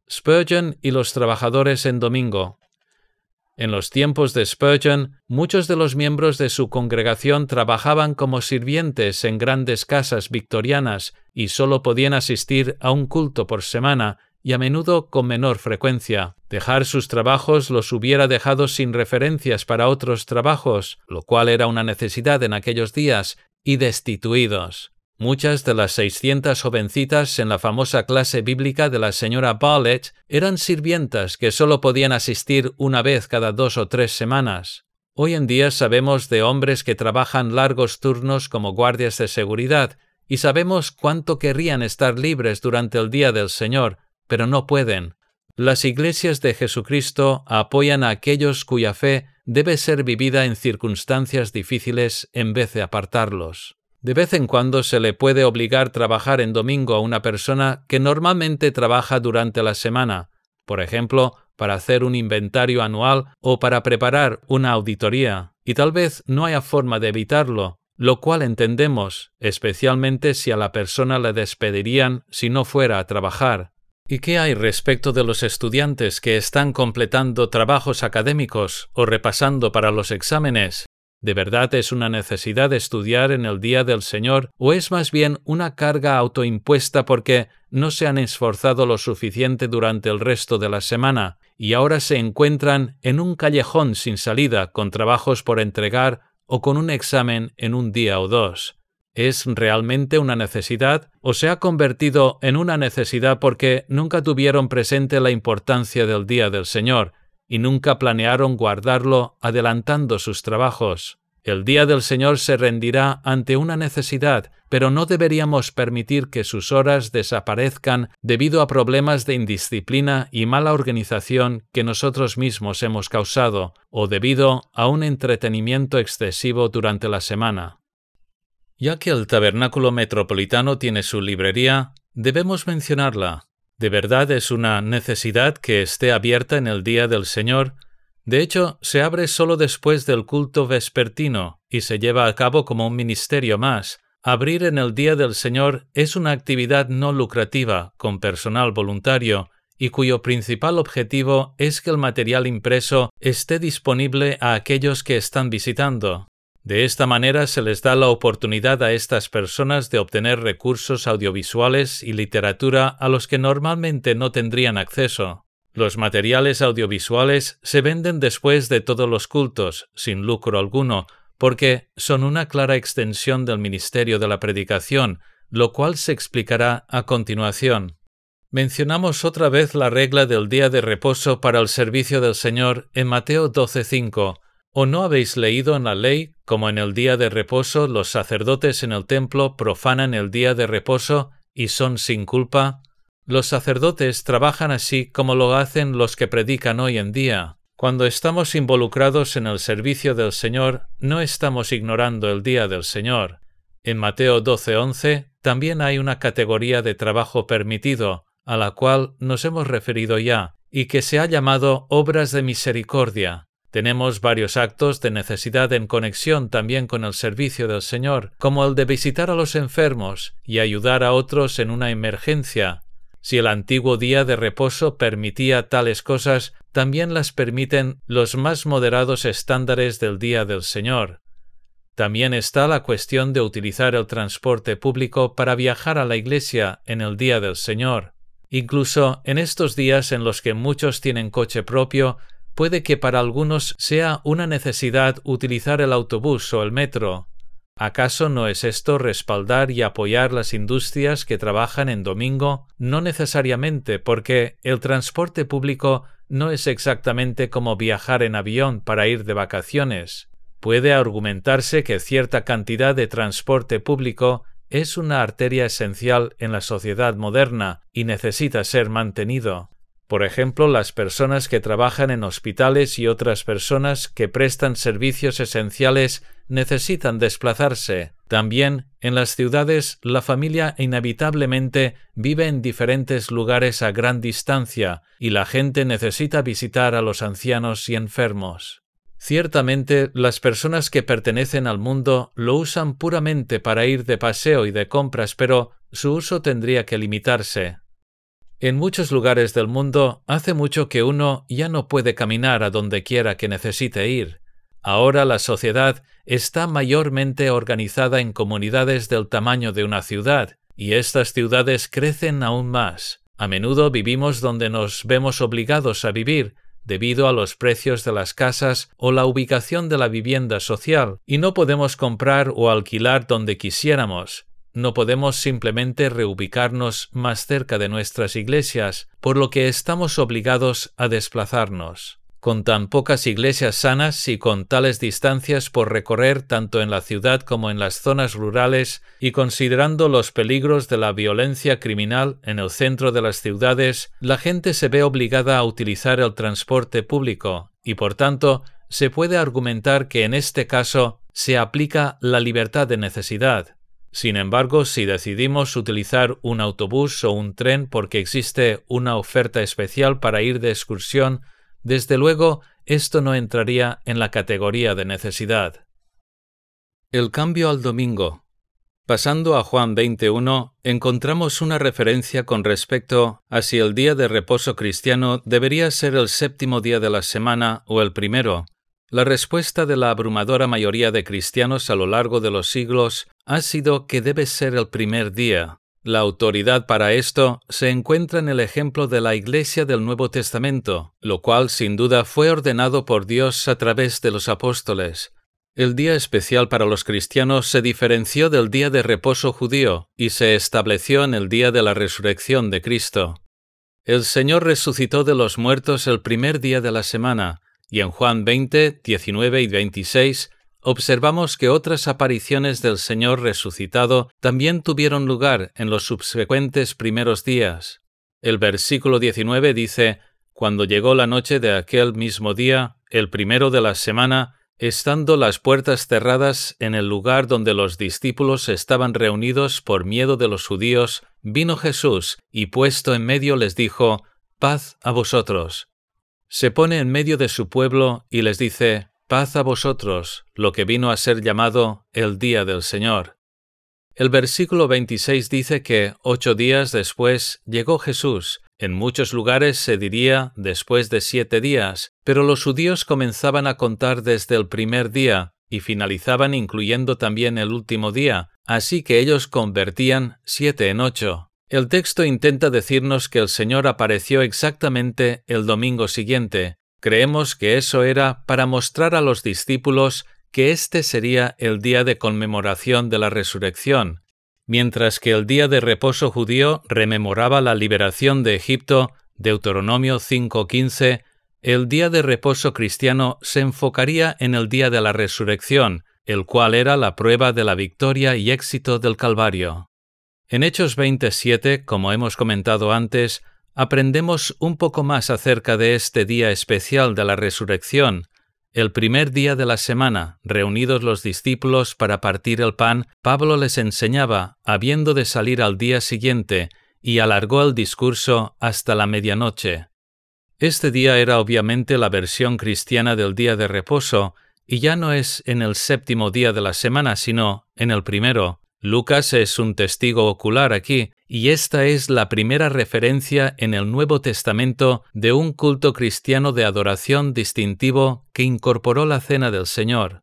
Spurgeon y los trabajadores en domingo. En los tiempos de Spurgeon, muchos de los miembros de su congregación trabajaban como sirvientes en grandes casas victorianas y solo podían asistir a un culto por semana y a menudo con menor frecuencia. Dejar sus trabajos los hubiera dejado sin referencias para otros trabajos, lo cual era una necesidad en aquellos días, y destituidos. Muchas de las 600 jovencitas en la famosa clase bíblica de la señora Barlett eran sirvientas que solo podían asistir una vez cada dos o tres semanas. Hoy en día sabemos de hombres que trabajan largos turnos como guardias de seguridad, y sabemos cuánto querrían estar libres durante el día del Señor, pero no pueden. Las iglesias de Jesucristo apoyan a aquellos cuya fe debe ser vivida en circunstancias difíciles en vez de apartarlos. De vez en cuando se le puede obligar trabajar en domingo a una persona que normalmente trabaja durante la semana, por ejemplo, para hacer un inventario anual o para preparar una auditoría, y tal vez no haya forma de evitarlo, lo cual entendemos, especialmente si a la persona le despedirían si no fuera a trabajar. ¿Y qué hay respecto de los estudiantes que están completando trabajos académicos o repasando para los exámenes? ¿De verdad es una necesidad estudiar en el día del Señor o es más bien una carga autoimpuesta porque no se han esforzado lo suficiente durante el resto de la semana y ahora se encuentran en un callejón sin salida con trabajos por entregar o con un examen en un día o dos? ¿Es realmente una necesidad o se ha convertido en una necesidad porque nunca tuvieron presente la importancia del día del Señor y nunca planearon guardarlo adelantando sus trabajos? El día del Señor se rendirá ante una necesidad, pero no deberíamos permitir que sus horas desaparezcan debido a problemas de indisciplina y mala organización que nosotros mismos hemos causado, o debido a un entretenimiento excesivo durante la semana. Ya que el Tabernáculo Metropolitano tiene su librería, debemos mencionarla. De verdad es una necesidad que esté abierta en el día del Señor. De hecho, se abre solo después del culto vespertino y se lleva a cabo como un ministerio más. Abrir en el día del Señor es una actividad no lucrativa, con personal voluntario, y cuyo principal objetivo es que el material impreso esté disponible a aquellos que están visitando. De esta manera se les da la oportunidad a estas personas de obtener recursos audiovisuales y literatura a los que normalmente no tendrían acceso. Los materiales audiovisuales se venden después de todos los cultos, sin lucro alguno, porque son una clara extensión del ministerio de la predicación, lo cual se explicará a continuación. Mencionamos otra vez la regla del día de reposo para el servicio del Señor en Mateo 12.5, ¿O no habéis leído en la ley, como en el día de reposo los sacerdotes en el templo profanan el día de reposo y son sin culpa? Los sacerdotes trabajan así como lo hacen los que predican hoy en día. Cuando estamos involucrados en el servicio del Señor, no estamos ignorando el día del Señor. En Mateo 12:11 también hay una categoría de trabajo permitido, a la cual nos hemos referido ya, y que se ha llamado obras de misericordia. Tenemos varios actos de necesidad en conexión también con el servicio del Señor, como el de visitar a los enfermos y ayudar a otros en una emergencia. Si el antiguo día de reposo permitía tales cosas, también las permiten los más moderados estándares del día del Señor. También está la cuestión de utilizar el transporte público para viajar a la iglesia en el día del Señor. Incluso en estos días en los que muchos tienen coche propio, puede que para algunos sea una necesidad utilizar el autobús o el metro. ¿Acaso no es esto respaldar y apoyar las industrias que trabajan en domingo? No necesariamente, porque el transporte público no es exactamente como viajar en avión para ir de vacaciones. Puede argumentarse que cierta cantidad de transporte público es una arteria esencial en la sociedad moderna y necesita ser mantenido. Por ejemplo, las personas que trabajan en hospitales y otras personas que prestan servicios esenciales necesitan desplazarse. También, en las ciudades, la familia inevitablemente vive en diferentes lugares a gran distancia y la gente necesita visitar a los ancianos y enfermos. Ciertamente, las personas que pertenecen al mundo lo usan puramente para ir de paseo y de compras, pero su uso tendría que limitarse. En muchos lugares del mundo hace mucho que uno ya no puede caminar a donde quiera que necesite ir. Ahora la sociedad está mayormente organizada en comunidades del tamaño de una ciudad, y estas ciudades crecen aún más. A menudo vivimos donde nos vemos obligados a vivir, debido a los precios de las casas o la ubicación de la vivienda social, y no podemos comprar o alquilar donde quisiéramos, no podemos simplemente reubicarnos más cerca de nuestras iglesias, por lo que estamos obligados a desplazarnos. con tan pocas iglesias sanas y con tales distancias por recorrer tanto en la ciudad como en las zonas rurales, y considerando los peligros de la violencia criminal en el centro de las ciudades, la gente se ve obligada a utilizar el transporte público, y por tanto se puede argumentar que en este caso se aplica la libertad de necesidad. Sin embargo, si decidimos utilizar un autobús o un tren porque existe una oferta especial para ir de excursión, desde luego esto no entraría en la categoría de necesidad. El cambio al domingo. Pasando a Juan 21, encontramos una referencia con respecto a si el día de reposo cristiano debería ser el séptimo día de la semana o el primero, la respuesta de la abrumadora mayoría de cristianos a lo largo de los siglos ha sido que debe ser el primer día. La autoridad para esto se encuentra en el ejemplo de la Iglesia del Nuevo Testamento, lo cual sin duda fue ordenado por Dios a través de los apóstoles. El día especial para los cristianos se diferenció del día de reposo judío y se estableció en el día de la resurrección de Cristo. El Señor resucitó de los muertos el primer día de la semana, y en Juan 20, 19 y 26 observamos que otras apariciones del Señor resucitado también tuvieron lugar en los subsecuentes primeros días. El versículo 19 dice, Cuando llegó la noche de aquel mismo día, el primero de la semana, estando las puertas cerradas en el lugar donde los discípulos estaban reunidos por miedo de los judíos, vino Jesús y puesto en medio les dijo, Paz a vosotros se pone en medio de su pueblo y les dice, Paz a vosotros, lo que vino a ser llamado el día del Señor. El versículo 26 dice que ocho días después llegó Jesús. En muchos lugares se diría después de siete días, pero los judíos comenzaban a contar desde el primer día y finalizaban incluyendo también el último día, así que ellos convertían siete en ocho. El texto intenta decirnos que el Señor apareció exactamente el domingo siguiente. Creemos que eso era para mostrar a los discípulos que este sería el día de conmemoración de la resurrección, mientras que el día de reposo judío rememoraba la liberación de Egipto, Deuteronomio 5:15, el día de reposo cristiano se enfocaría en el día de la resurrección, el cual era la prueba de la victoria y éxito del Calvario. En Hechos 27, como hemos comentado antes, aprendemos un poco más acerca de este día especial de la resurrección, el primer día de la semana, reunidos los discípulos para partir el pan, Pablo les enseñaba, habiendo de salir al día siguiente, y alargó el discurso hasta la medianoche. Este día era obviamente la versión cristiana del día de reposo, y ya no es en el séptimo día de la semana, sino en el primero, Lucas es un testigo ocular aquí, y esta es la primera referencia en el Nuevo Testamento de un culto cristiano de adoración distintivo que incorporó la cena del Señor.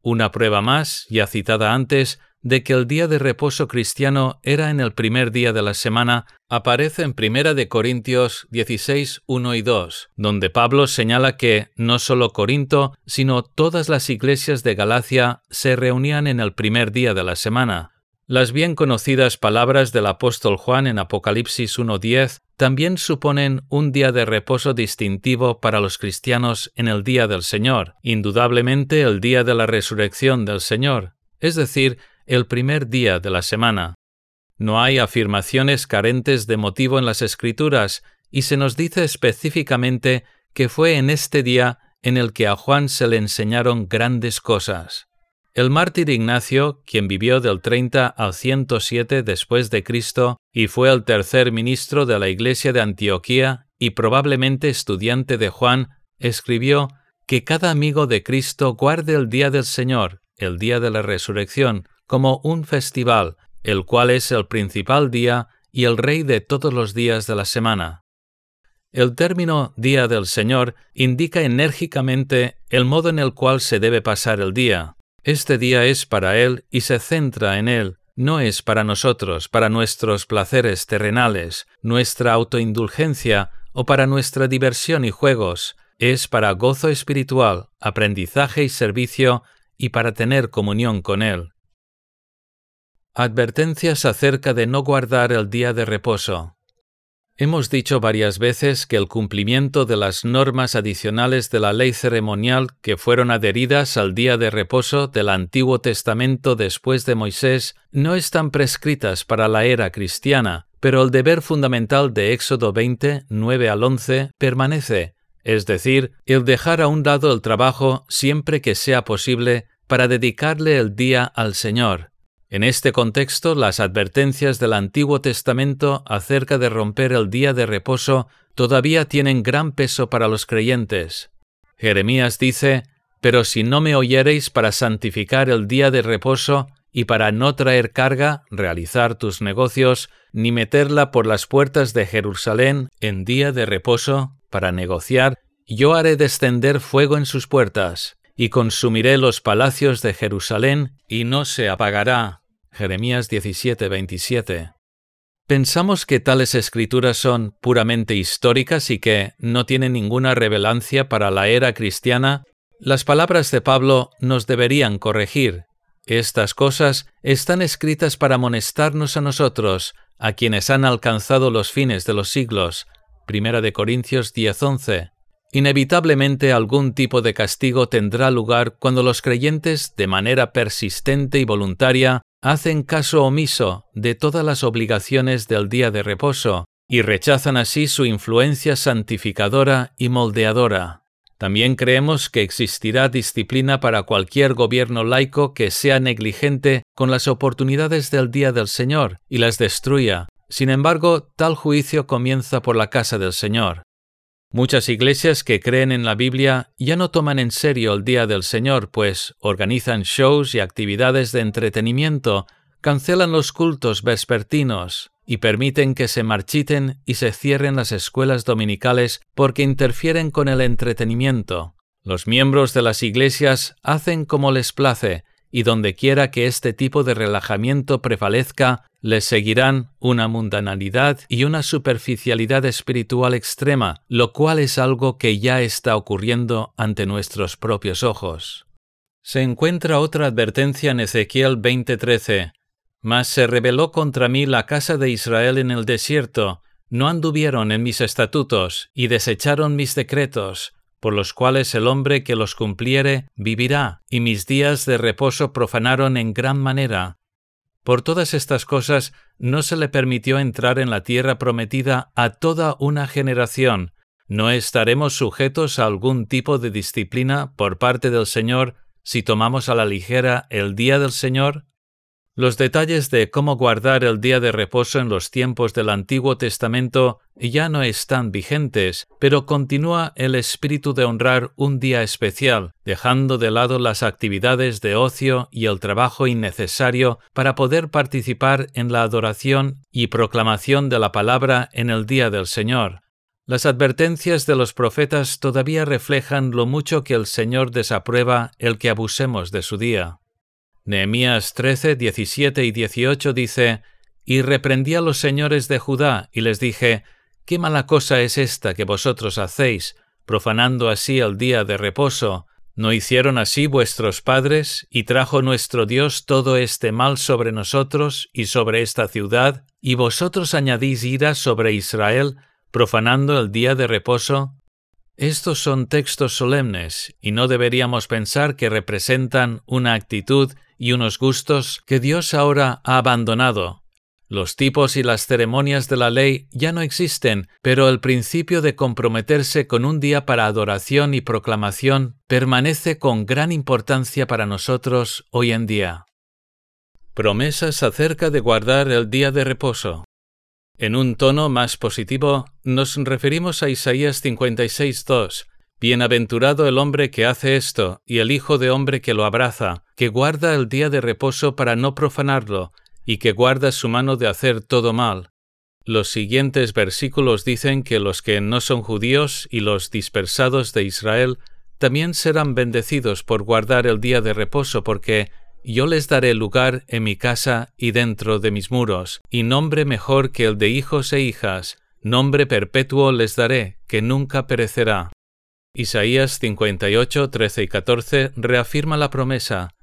Una prueba más, ya citada antes, de que el día de reposo cristiano era en el primer día de la semana, aparece en 1 de Corintios 16, 1 y 2, donde Pablo señala que no solo Corinto, sino todas las iglesias de Galacia se reunían en el primer día de la semana. Las bien conocidas palabras del apóstol Juan en Apocalipsis 1.10 también suponen un día de reposo distintivo para los cristianos en el día del Señor, indudablemente el día de la resurrección del Señor, es decir, el primer día de la semana. No hay afirmaciones carentes de motivo en las Escrituras, y se nos dice específicamente que fue en este día en el que a Juan se le enseñaron grandes cosas. El mártir Ignacio, quien vivió del 30 al 107 después de Cristo y fue el tercer ministro de la Iglesia de Antioquía y probablemente estudiante de Juan, escribió que cada amigo de Cristo guarde el día del Señor, el día de la resurrección, como un festival, el cual es el principal día y el rey de todos los días de la semana. El término Día del Señor indica enérgicamente el modo en el cual se debe pasar el día. Este día es para Él y se centra en Él, no es para nosotros, para nuestros placeres terrenales, nuestra autoindulgencia o para nuestra diversión y juegos, es para gozo espiritual, aprendizaje y servicio y para tener comunión con Él. Advertencias acerca de no guardar el día de reposo. Hemos dicho varias veces que el cumplimiento de las normas adicionales de la ley ceremonial que fueron adheridas al día de reposo del Antiguo Testamento después de Moisés no están prescritas para la era cristiana, pero el deber fundamental de Éxodo 20, 9 al 11 permanece, es decir, el dejar a un lado el trabajo siempre que sea posible para dedicarle el día al Señor, en este contexto, las advertencias del Antiguo Testamento acerca de romper el día de reposo todavía tienen gran peso para los creyentes. Jeremías dice, Pero si no me oyereis para santificar el día de reposo y para no traer carga, realizar tus negocios, ni meterla por las puertas de Jerusalén en día de reposo, para negociar, yo haré descender fuego en sus puertas, y consumiré los palacios de Jerusalén, y no se apagará, Jeremías 17:27. Pensamos que tales escrituras son puramente históricas y que no tienen ninguna revelancia para la era cristiana. Las palabras de Pablo nos deberían corregir. Estas cosas están escritas para amonestarnos a nosotros, a quienes han alcanzado los fines de los siglos. Primera de Corintios 10:11. Inevitablemente algún tipo de castigo tendrá lugar cuando los creyentes, de manera persistente y voluntaria, hacen caso omiso de todas las obligaciones del día de reposo y rechazan así su influencia santificadora y moldeadora. También creemos que existirá disciplina para cualquier gobierno laico que sea negligente con las oportunidades del día del Señor y las destruya. Sin embargo, tal juicio comienza por la casa del Señor. Muchas iglesias que creen en la Biblia ya no toman en serio el Día del Señor, pues organizan shows y actividades de entretenimiento, cancelan los cultos vespertinos y permiten que se marchiten y se cierren las escuelas dominicales porque interfieren con el entretenimiento. Los miembros de las iglesias hacen como les place, y donde quiera que este tipo de relajamiento prevalezca, les seguirán una mundanalidad y una superficialidad espiritual extrema, lo cual es algo que ya está ocurriendo ante nuestros propios ojos. Se encuentra otra advertencia en Ezequiel 20:13. Mas se rebeló contra mí la casa de Israel en el desierto, no anduvieron en mis estatutos, y desecharon mis decretos, por los cuales el hombre que los cumpliere vivirá, y mis días de reposo profanaron en gran manera. Por todas estas cosas no se le permitió entrar en la tierra prometida a toda una generación. ¿No estaremos sujetos a algún tipo de disciplina por parte del Señor si tomamos a la ligera el día del Señor? Los detalles de cómo guardar el día de reposo en los tiempos del Antiguo Testamento ya no están vigentes, pero continúa el espíritu de honrar un día especial, dejando de lado las actividades de ocio y el trabajo innecesario para poder participar en la adoración y proclamación de la palabra en el día del Señor. Las advertencias de los profetas todavía reflejan lo mucho que el Señor desaprueba el que abusemos de su día. Nehemías 13, 17 y 18 dice, Y reprendí a los señores de Judá, y les dije, ¿Qué mala cosa es esta que vosotros hacéis, profanando así el día de reposo? ¿No hicieron así vuestros padres, y trajo nuestro Dios todo este mal sobre nosotros y sobre esta ciudad, y vosotros añadís ira sobre Israel, profanando el día de reposo? Estos son textos solemnes, y no deberíamos pensar que representan una actitud y unos gustos que Dios ahora ha abandonado. Los tipos y las ceremonias de la ley ya no existen, pero el principio de comprometerse con un día para adoración y proclamación permanece con gran importancia para nosotros hoy en día. Promesas acerca de guardar el día de reposo. En un tono más positivo, nos referimos a Isaías 56.2, Bienaventurado el hombre que hace esto, y el Hijo de hombre que lo abraza, que guarda el día de reposo para no profanarlo, y que guarda su mano de hacer todo mal. Los siguientes versículos dicen que los que no son judíos y los dispersados de Israel también serán bendecidos por guardar el día de reposo, porque yo les daré lugar en mi casa y dentro de mis muros, y nombre mejor que el de hijos e hijas, nombre perpetuo les daré, que nunca perecerá. Isaías 58, 13 y 14 reafirma la promesa,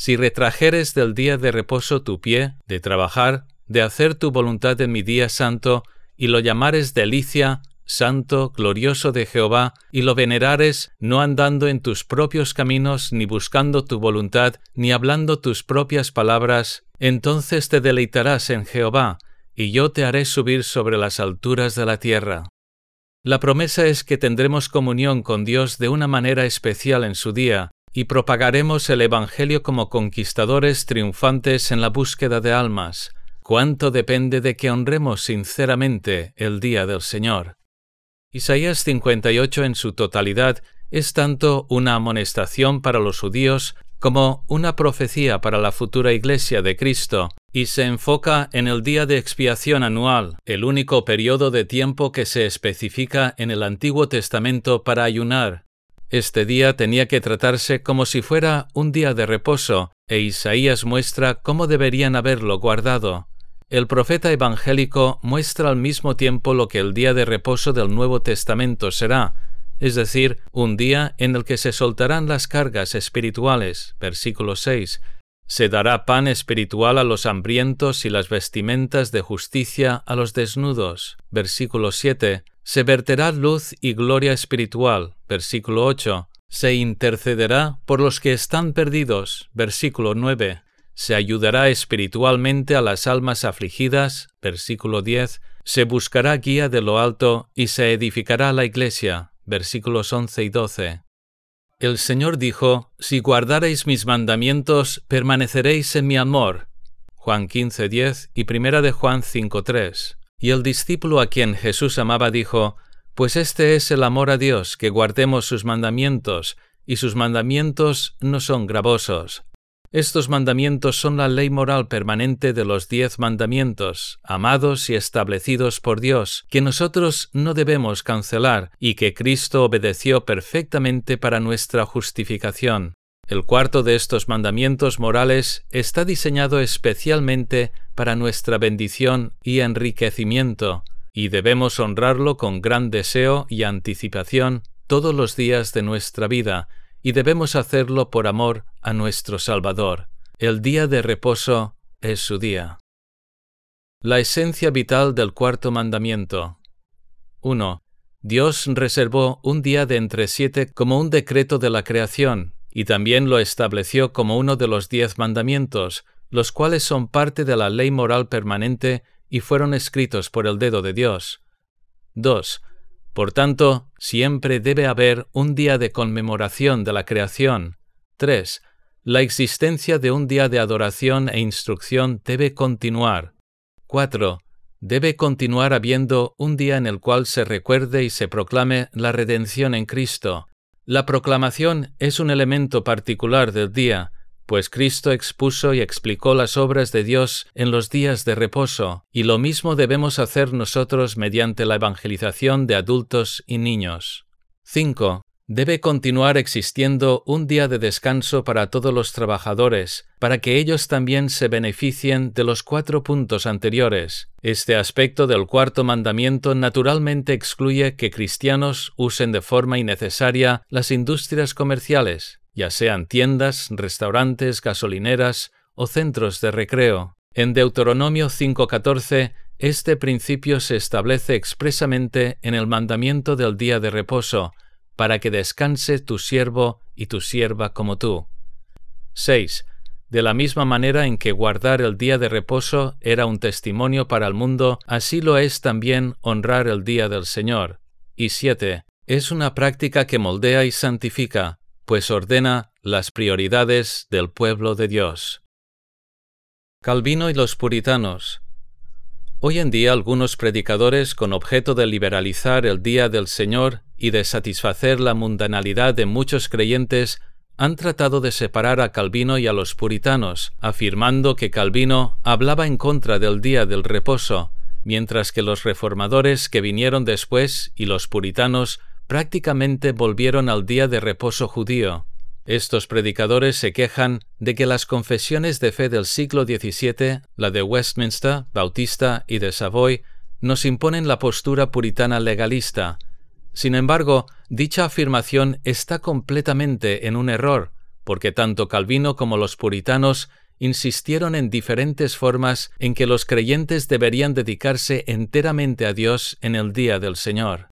Si retrajeres del día de reposo tu pie, de trabajar, de hacer tu voluntad en mi día santo, y lo llamares delicia, santo, glorioso de Jehová, y lo venerares, no andando en tus propios caminos, ni buscando tu voluntad, ni hablando tus propias palabras, entonces te deleitarás en Jehová, y yo te haré subir sobre las alturas de la tierra. La promesa es que tendremos comunión con Dios de una manera especial en su día, y propagaremos el Evangelio como conquistadores triunfantes en la búsqueda de almas. Cuánto depende de que honremos sinceramente el día del Señor. Isaías 58 en su totalidad es tanto una amonestación para los judíos como una profecía para la futura Iglesia de Cristo, y se enfoca en el día de expiación anual, el único periodo de tiempo que se especifica en el Antiguo Testamento para ayunar. Este día tenía que tratarse como si fuera un día de reposo, e Isaías muestra cómo deberían haberlo guardado. El profeta evangélico muestra al mismo tiempo lo que el día de reposo del Nuevo Testamento será, es decir, un día en el que se soltarán las cargas espirituales, versículo 6, se dará pan espiritual a los hambrientos y las vestimentas de justicia a los desnudos, versículo 7, se verterá luz y gloria espiritual, versículo 8, se intercederá por los que están perdidos, versículo 9, se ayudará espiritualmente a las almas afligidas, versículo 10, se buscará guía de lo alto y se edificará la iglesia, versículos 11 y 12. El Señor dijo, Si guardareis mis mandamientos, permaneceréis en mi amor. Juan 15, 10 y primera de Juan 5, 3. Y el discípulo a quien Jesús amaba dijo, Pues este es el amor a Dios, que guardemos sus mandamientos, y sus mandamientos no son gravosos. Estos mandamientos son la ley moral permanente de los diez mandamientos, amados y establecidos por Dios, que nosotros no debemos cancelar y que Cristo obedeció perfectamente para nuestra justificación. El cuarto de estos mandamientos morales está diseñado especialmente para nuestra bendición y enriquecimiento, y debemos honrarlo con gran deseo y anticipación todos los días de nuestra vida, y debemos hacerlo por amor a nuestro Salvador. El día de reposo es su día. La esencia vital del cuarto mandamiento. 1. Dios reservó un día de entre siete como un decreto de la creación, y también lo estableció como uno de los diez mandamientos, los cuales son parte de la ley moral permanente y fueron escritos por el dedo de Dios. 2. Por tanto, siempre debe haber un día de conmemoración de la creación. 3. La existencia de un día de adoración e instrucción debe continuar. 4. Debe continuar habiendo un día en el cual se recuerde y se proclame la redención en Cristo. La proclamación es un elemento particular del día, pues Cristo expuso y explicó las obras de Dios en los días de reposo, y lo mismo debemos hacer nosotros mediante la evangelización de adultos y niños. 5. Debe continuar existiendo un día de descanso para todos los trabajadores, para que ellos también se beneficien de los cuatro puntos anteriores. Este aspecto del cuarto mandamiento naturalmente excluye que cristianos usen de forma innecesaria las industrias comerciales, ya sean tiendas, restaurantes, gasolineras o centros de recreo. En Deuteronomio 5.14, este principio se establece expresamente en el mandamiento del día de reposo, para que descanse tu siervo y tu sierva como tú. 6. De la misma manera en que guardar el día de reposo era un testimonio para el mundo, así lo es también honrar el día del Señor. Y 7. Es una práctica que moldea y santifica, pues ordena las prioridades del pueblo de Dios. Calvino y los puritanos. Hoy en día algunos predicadores, con objeto de liberalizar el día del Señor y de satisfacer la mundanalidad de muchos creyentes, han tratado de separar a Calvino y a los puritanos, afirmando que Calvino hablaba en contra del día del reposo, mientras que los reformadores que vinieron después y los puritanos prácticamente volvieron al día de reposo judío. Estos predicadores se quejan de que las confesiones de fe del siglo XVII, la de Westminster, Bautista y de Savoy, nos imponen la postura puritana legalista. Sin embargo, dicha afirmación está completamente en un error, porque tanto Calvino como los puritanos insistieron en diferentes formas en que los creyentes deberían dedicarse enteramente a Dios en el día del Señor.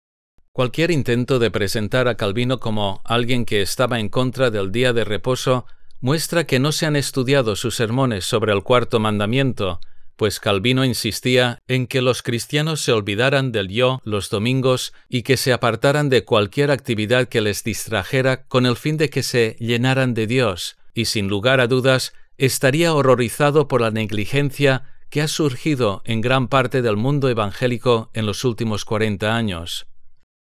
Cualquier intento de presentar a Calvino como alguien que estaba en contra del día de reposo muestra que no se han estudiado sus sermones sobre el cuarto mandamiento, pues Calvino insistía en que los cristianos se olvidaran del yo los domingos y que se apartaran de cualquier actividad que les distrajera con el fin de que se llenaran de Dios, y sin lugar a dudas estaría horrorizado por la negligencia que ha surgido en gran parte del mundo evangélico en los últimos cuarenta años.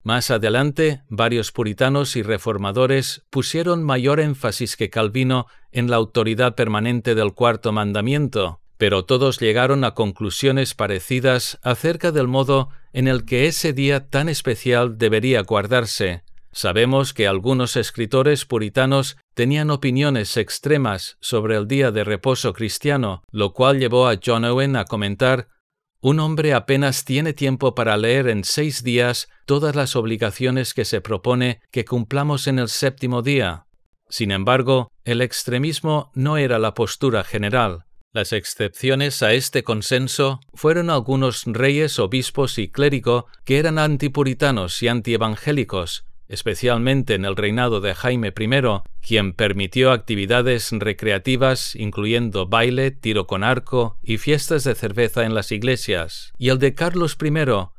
Más adelante, varios puritanos y reformadores pusieron mayor énfasis que Calvino en la autoridad permanente del cuarto mandamiento, pero todos llegaron a conclusiones parecidas acerca del modo en el que ese día tan especial debería guardarse. Sabemos que algunos escritores puritanos tenían opiniones extremas sobre el día de reposo cristiano, lo cual llevó a John Owen a comentar un hombre apenas tiene tiempo para leer en seis días todas las obligaciones que se propone que cumplamos en el séptimo día. Sin embargo, el extremismo no era la postura general. Las excepciones a este consenso fueron algunos reyes, obispos y clérigo que eran antipuritanos y antievangélicos, especialmente en el reinado de Jaime I, quien permitió actividades recreativas incluyendo baile, tiro con arco y fiestas de cerveza en las iglesias, y el de Carlos I,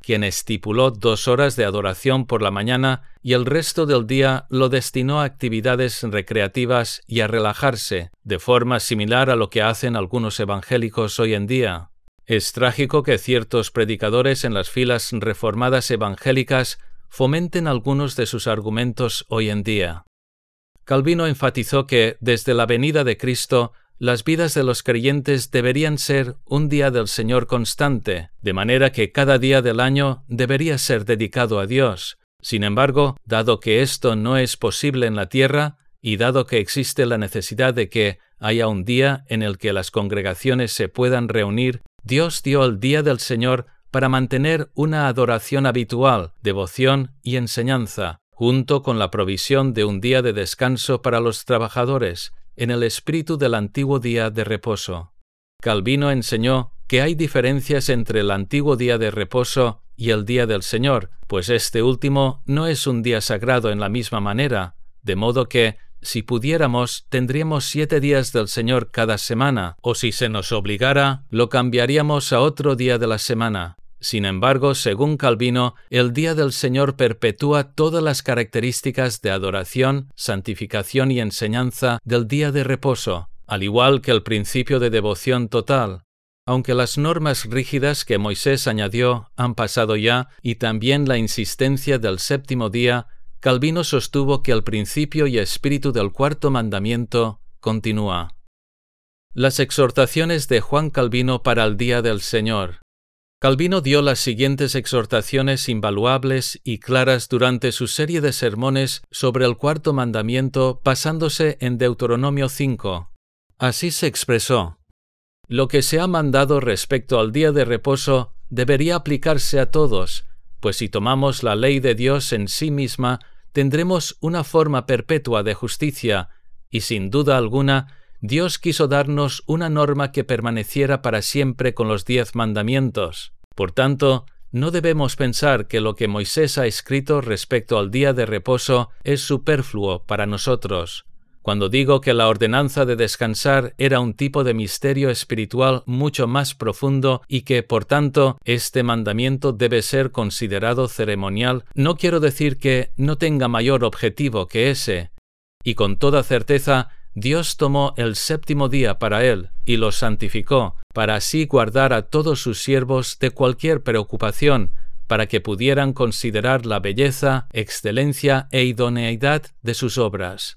quien estipuló dos horas de adoración por la mañana y el resto del día lo destinó a actividades recreativas y a relajarse, de forma similar a lo que hacen algunos evangélicos hoy en día. Es trágico que ciertos predicadores en las filas reformadas evangélicas fomenten algunos de sus argumentos hoy en día. Calvino enfatizó que, desde la venida de Cristo, las vidas de los creyentes deberían ser un día del Señor constante, de manera que cada día del año debería ser dedicado a Dios. Sin embargo, dado que esto no es posible en la tierra, y dado que existe la necesidad de que haya un día en el que las congregaciones se puedan reunir, Dios dio el día del Señor para mantener una adoración habitual, devoción y enseñanza, junto con la provisión de un día de descanso para los trabajadores, en el espíritu del antiguo día de reposo. Calvino enseñó que hay diferencias entre el antiguo día de reposo y el día del Señor, pues este último no es un día sagrado en la misma manera, de modo que, si pudiéramos, tendríamos siete días del Señor cada semana, o si se nos obligara, lo cambiaríamos a otro día de la semana. Sin embargo, según Calvino, el Día del Señor perpetúa todas las características de adoración, santificación y enseñanza del día de reposo, al igual que el principio de devoción total. Aunque las normas rígidas que Moisés añadió han pasado ya y también la insistencia del séptimo día, Calvino sostuvo que el principio y espíritu del cuarto mandamiento continúa. Las exhortaciones de Juan Calvino para el Día del Señor. Calvino dio las siguientes exhortaciones invaluables y claras durante su serie de sermones sobre el cuarto mandamiento basándose en Deuteronomio 5. Así se expresó. Lo que se ha mandado respecto al día de reposo debería aplicarse a todos, pues si tomamos la ley de Dios en sí misma, tendremos una forma perpetua de justicia, y sin duda alguna, Dios quiso darnos una norma que permaneciera para siempre con los diez mandamientos. Por tanto, no debemos pensar que lo que Moisés ha escrito respecto al día de reposo es superfluo para nosotros. Cuando digo que la ordenanza de descansar era un tipo de misterio espiritual mucho más profundo y que, por tanto, este mandamiento debe ser considerado ceremonial, no quiero decir que no tenga mayor objetivo que ese. Y con toda certeza, Dios tomó el séptimo día para él y lo santificó, para así guardar a todos sus siervos de cualquier preocupación, para que pudieran considerar la belleza, excelencia e idoneidad de sus obras.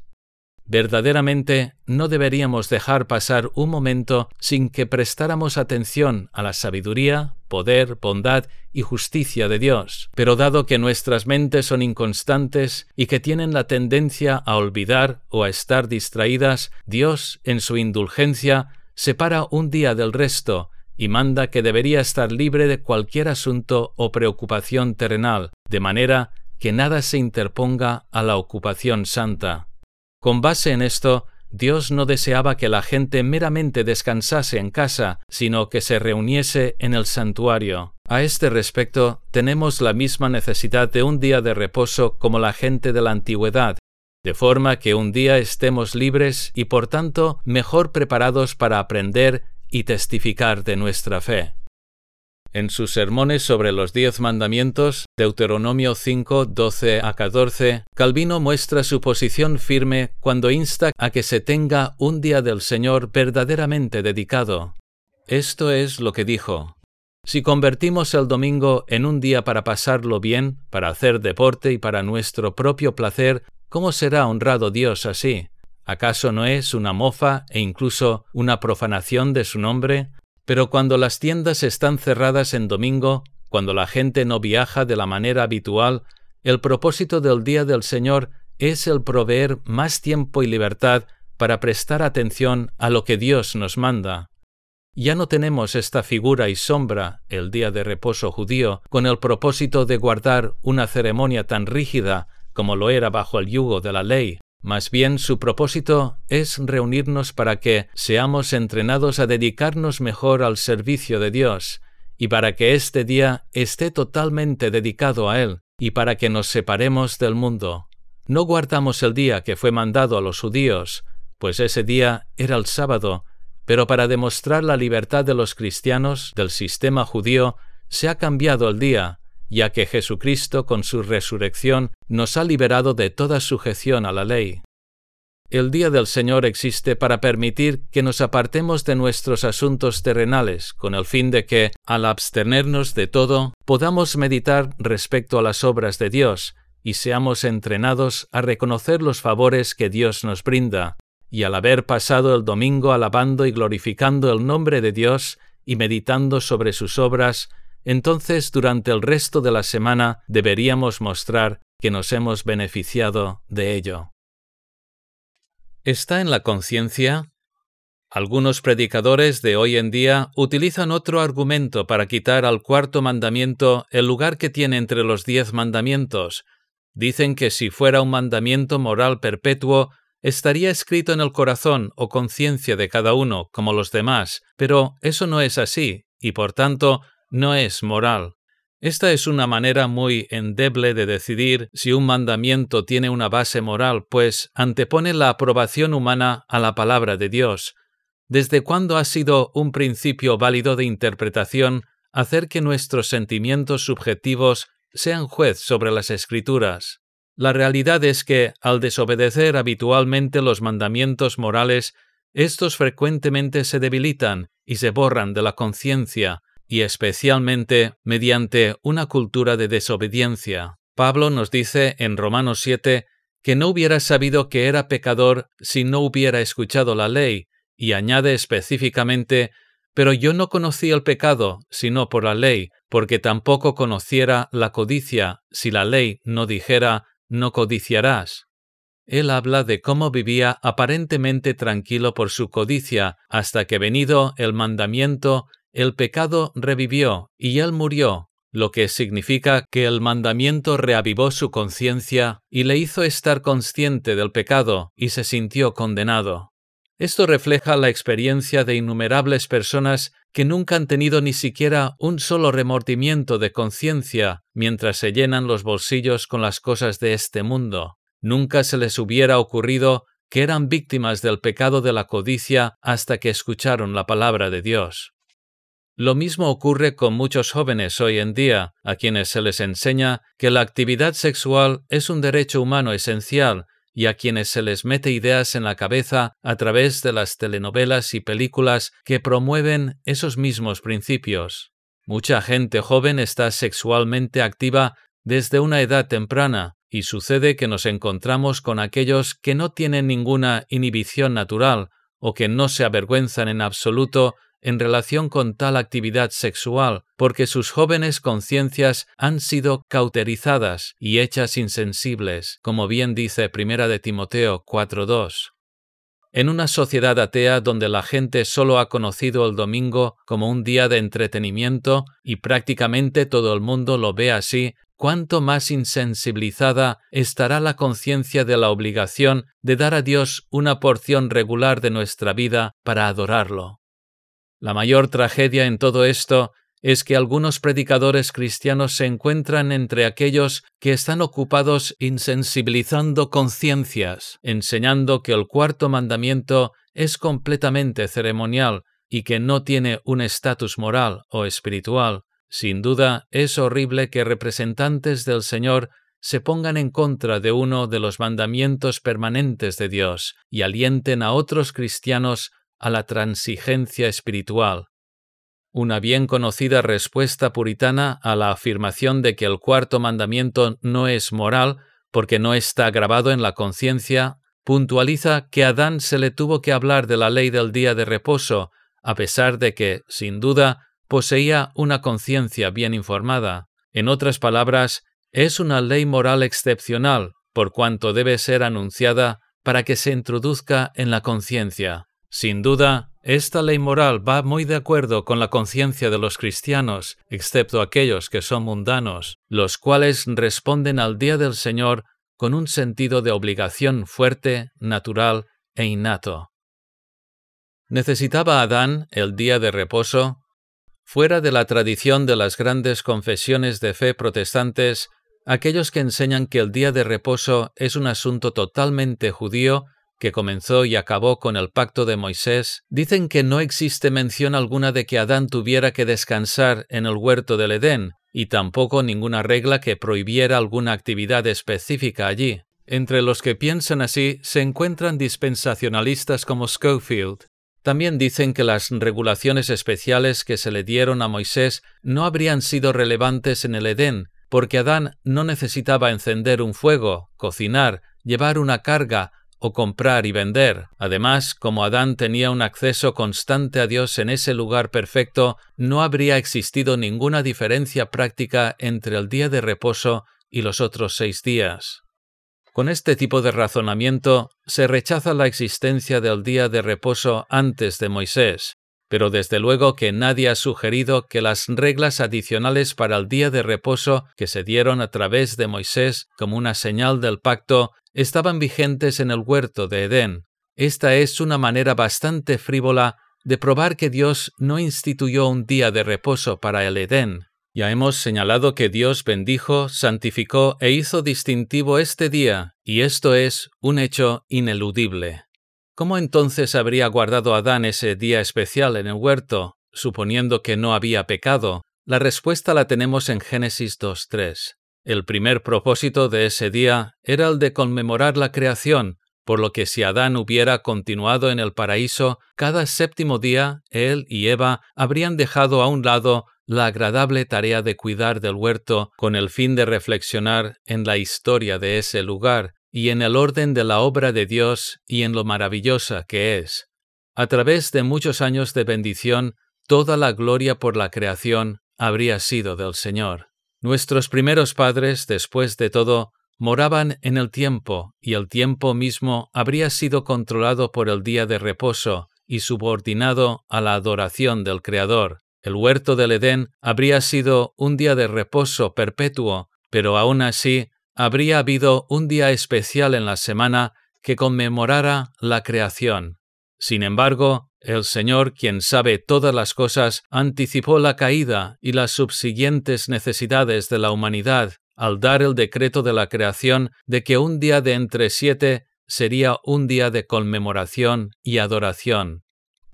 Verdaderamente no deberíamos dejar pasar un momento sin que prestáramos atención a la sabiduría, poder, bondad y justicia de Dios. Pero dado que nuestras mentes son inconstantes y que tienen la tendencia a olvidar o a estar distraídas, Dios, en su indulgencia, separa un día del resto y manda que debería estar libre de cualquier asunto o preocupación terrenal, de manera que nada se interponga a la ocupación santa. Con base en esto, Dios no deseaba que la gente meramente descansase en casa, sino que se reuniese en el santuario. A este respecto, tenemos la misma necesidad de un día de reposo como la gente de la antigüedad, de forma que un día estemos libres y por tanto mejor preparados para aprender y testificar de nuestra fe. En sus sermones sobre los diez mandamientos, Deuteronomio 5, 12 a 14, Calvino muestra su posición firme cuando insta a que se tenga un día del Señor verdaderamente dedicado. Esto es lo que dijo. Si convertimos el domingo en un día para pasarlo bien, para hacer deporte y para nuestro propio placer, ¿cómo será honrado Dios así? ¿Acaso no es una mofa e incluso una profanación de su nombre? Pero cuando las tiendas están cerradas en domingo, cuando la gente no viaja de la manera habitual, el propósito del día del Señor es el proveer más tiempo y libertad para prestar atención a lo que Dios nos manda. Ya no tenemos esta figura y sombra, el día de reposo judío, con el propósito de guardar una ceremonia tan rígida como lo era bajo el yugo de la ley, más bien su propósito es reunirnos para que seamos entrenados a dedicarnos mejor al servicio de Dios, y para que este día esté totalmente dedicado a Él, y para que nos separemos del mundo. No guardamos el día que fue mandado a los judíos, pues ese día era el sábado, pero para demostrar la libertad de los cristianos del sistema judío, se ha cambiado el día, ya que Jesucristo con su resurrección nos ha liberado de toda sujeción a la ley. El día del Señor existe para permitir que nos apartemos de nuestros asuntos terrenales, con el fin de que, al abstenernos de todo, podamos meditar respecto a las obras de Dios, y seamos entrenados a reconocer los favores que Dios nos brinda, y al haber pasado el domingo alabando y glorificando el nombre de Dios y meditando sobre sus obras, entonces durante el resto de la semana deberíamos mostrar que nos hemos beneficiado de ello. ¿Está en la conciencia? Algunos predicadores de hoy en día utilizan otro argumento para quitar al cuarto mandamiento el lugar que tiene entre los diez mandamientos. Dicen que si fuera un mandamiento moral perpetuo, estaría escrito en el corazón o conciencia de cada uno, como los demás, pero eso no es así, y por tanto no es moral. Esta es una manera muy endeble de decidir si un mandamiento tiene una base moral, pues antepone la aprobación humana a la palabra de Dios. ¿Desde cuándo ha sido un principio válido de interpretación hacer que nuestros sentimientos subjetivos sean juez sobre las escrituras? La realidad es que, al desobedecer habitualmente los mandamientos morales, estos frecuentemente se debilitan y se borran de la conciencia, y especialmente mediante una cultura de desobediencia. Pablo nos dice en Romanos 7 que no hubiera sabido que era pecador si no hubiera escuchado la ley, y añade específicamente, pero yo no conocí el pecado sino por la ley, porque tampoco conociera la codicia si la ley no dijera no codiciarás. Él habla de cómo vivía aparentemente tranquilo por su codicia, hasta que venido el mandamiento el pecado revivió y él murió, lo que significa que el mandamiento reavivó su conciencia y le hizo estar consciente del pecado y se sintió condenado. Esto refleja la experiencia de innumerables personas que nunca han tenido ni siquiera un solo remordimiento de conciencia mientras se llenan los bolsillos con las cosas de este mundo. Nunca se les hubiera ocurrido que eran víctimas del pecado de la codicia hasta que escucharon la palabra de Dios. Lo mismo ocurre con muchos jóvenes hoy en día, a quienes se les enseña que la actividad sexual es un derecho humano esencial y a quienes se les mete ideas en la cabeza a través de las telenovelas y películas que promueven esos mismos principios. Mucha gente joven está sexualmente activa desde una edad temprana, y sucede que nos encontramos con aquellos que no tienen ninguna inhibición natural o que no se avergüenzan en absoluto en relación con tal actividad sexual, porque sus jóvenes conciencias han sido cauterizadas y hechas insensibles, como bien dice Primera de Timoteo 4.2. En una sociedad atea donde la gente solo ha conocido el domingo como un día de entretenimiento y prácticamente todo el mundo lo ve así, cuánto más insensibilizada estará la conciencia de la obligación de dar a Dios una porción regular de nuestra vida para adorarlo. La mayor tragedia en todo esto es que algunos predicadores cristianos se encuentran entre aquellos que están ocupados insensibilizando conciencias, enseñando que el cuarto mandamiento es completamente ceremonial y que no tiene un estatus moral o espiritual. Sin duda, es horrible que representantes del Señor se pongan en contra de uno de los mandamientos permanentes de Dios y alienten a otros cristianos a la transigencia espiritual. Una bien conocida respuesta puritana a la afirmación de que el cuarto mandamiento no es moral porque no está grabado en la conciencia, puntualiza que a Adán se le tuvo que hablar de la ley del día de reposo, a pesar de que, sin duda, poseía una conciencia bien informada. En otras palabras, es una ley moral excepcional, por cuanto debe ser anunciada para que se introduzca en la conciencia. Sin duda, esta ley moral va muy de acuerdo con la conciencia de los cristianos, excepto aquellos que son mundanos, los cuales responden al día del Señor con un sentido de obligación fuerte, natural e innato. ¿Necesitaba Adán el día de reposo? Fuera de la tradición de las grandes confesiones de fe protestantes, aquellos que enseñan que el día de reposo es un asunto totalmente judío que comenzó y acabó con el pacto de Moisés, dicen que no existe mención alguna de que Adán tuviera que descansar en el huerto del Edén, y tampoco ninguna regla que prohibiera alguna actividad específica allí. Entre los que piensan así se encuentran dispensacionalistas como Schofield. También dicen que las regulaciones especiales que se le dieron a Moisés no habrían sido relevantes en el Edén, porque Adán no necesitaba encender un fuego, cocinar, llevar una carga o comprar y vender. Además, como Adán tenía un acceso constante a Dios en ese lugar perfecto, no habría existido ninguna diferencia práctica entre el día de reposo y los otros seis días. Con este tipo de razonamiento se rechaza la existencia del día de reposo antes de Moisés, pero desde luego que nadie ha sugerido que las reglas adicionales para el día de reposo que se dieron a través de Moisés como una señal del pacto estaban vigentes en el huerto de Edén. Esta es una manera bastante frívola de probar que Dios no instituyó un día de reposo para el Edén. Ya hemos señalado que Dios bendijo, santificó e hizo distintivo este día, y esto es un hecho ineludible. ¿Cómo entonces habría guardado Adán ese día especial en el huerto, suponiendo que no había pecado? La respuesta la tenemos en Génesis 2.3. El primer propósito de ese día era el de conmemorar la creación, por lo que si Adán hubiera continuado en el paraíso, cada séptimo día él y Eva habrían dejado a un lado la agradable tarea de cuidar del huerto con el fin de reflexionar en la historia de ese lugar y en el orden de la obra de Dios y en lo maravillosa que es. A través de muchos años de bendición, toda la gloria por la creación habría sido del Señor. Nuestros primeros padres, después de todo, moraban en el tiempo, y el tiempo mismo habría sido controlado por el día de reposo y subordinado a la adoración del Creador. El huerto del Edén habría sido un día de reposo perpetuo, pero aún así habría habido un día especial en la semana que conmemorara la creación. Sin embargo, el Señor, quien sabe todas las cosas, anticipó la caída y las subsiguientes necesidades de la humanidad al dar el decreto de la creación de que un día de entre siete sería un día de conmemoración y adoración.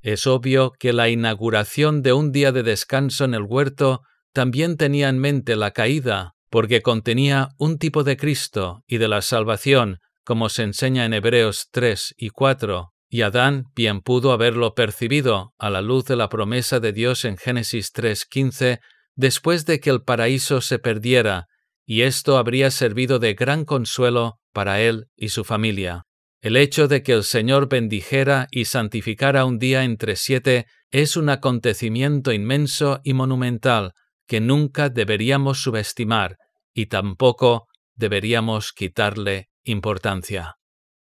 Es obvio que la inauguración de un día de descanso en el huerto también tenía en mente la caída, porque contenía un tipo de Cristo y de la salvación, como se enseña en Hebreos 3 y 4, y Adán bien pudo haberlo percibido a la luz de la promesa de Dios en Génesis 3.15, después de que el paraíso se perdiera, y esto habría servido de gran consuelo para él y su familia. El hecho de que el Señor bendijera y santificara un día entre siete es un acontecimiento inmenso y monumental, que nunca deberíamos subestimar y tampoco deberíamos quitarle importancia.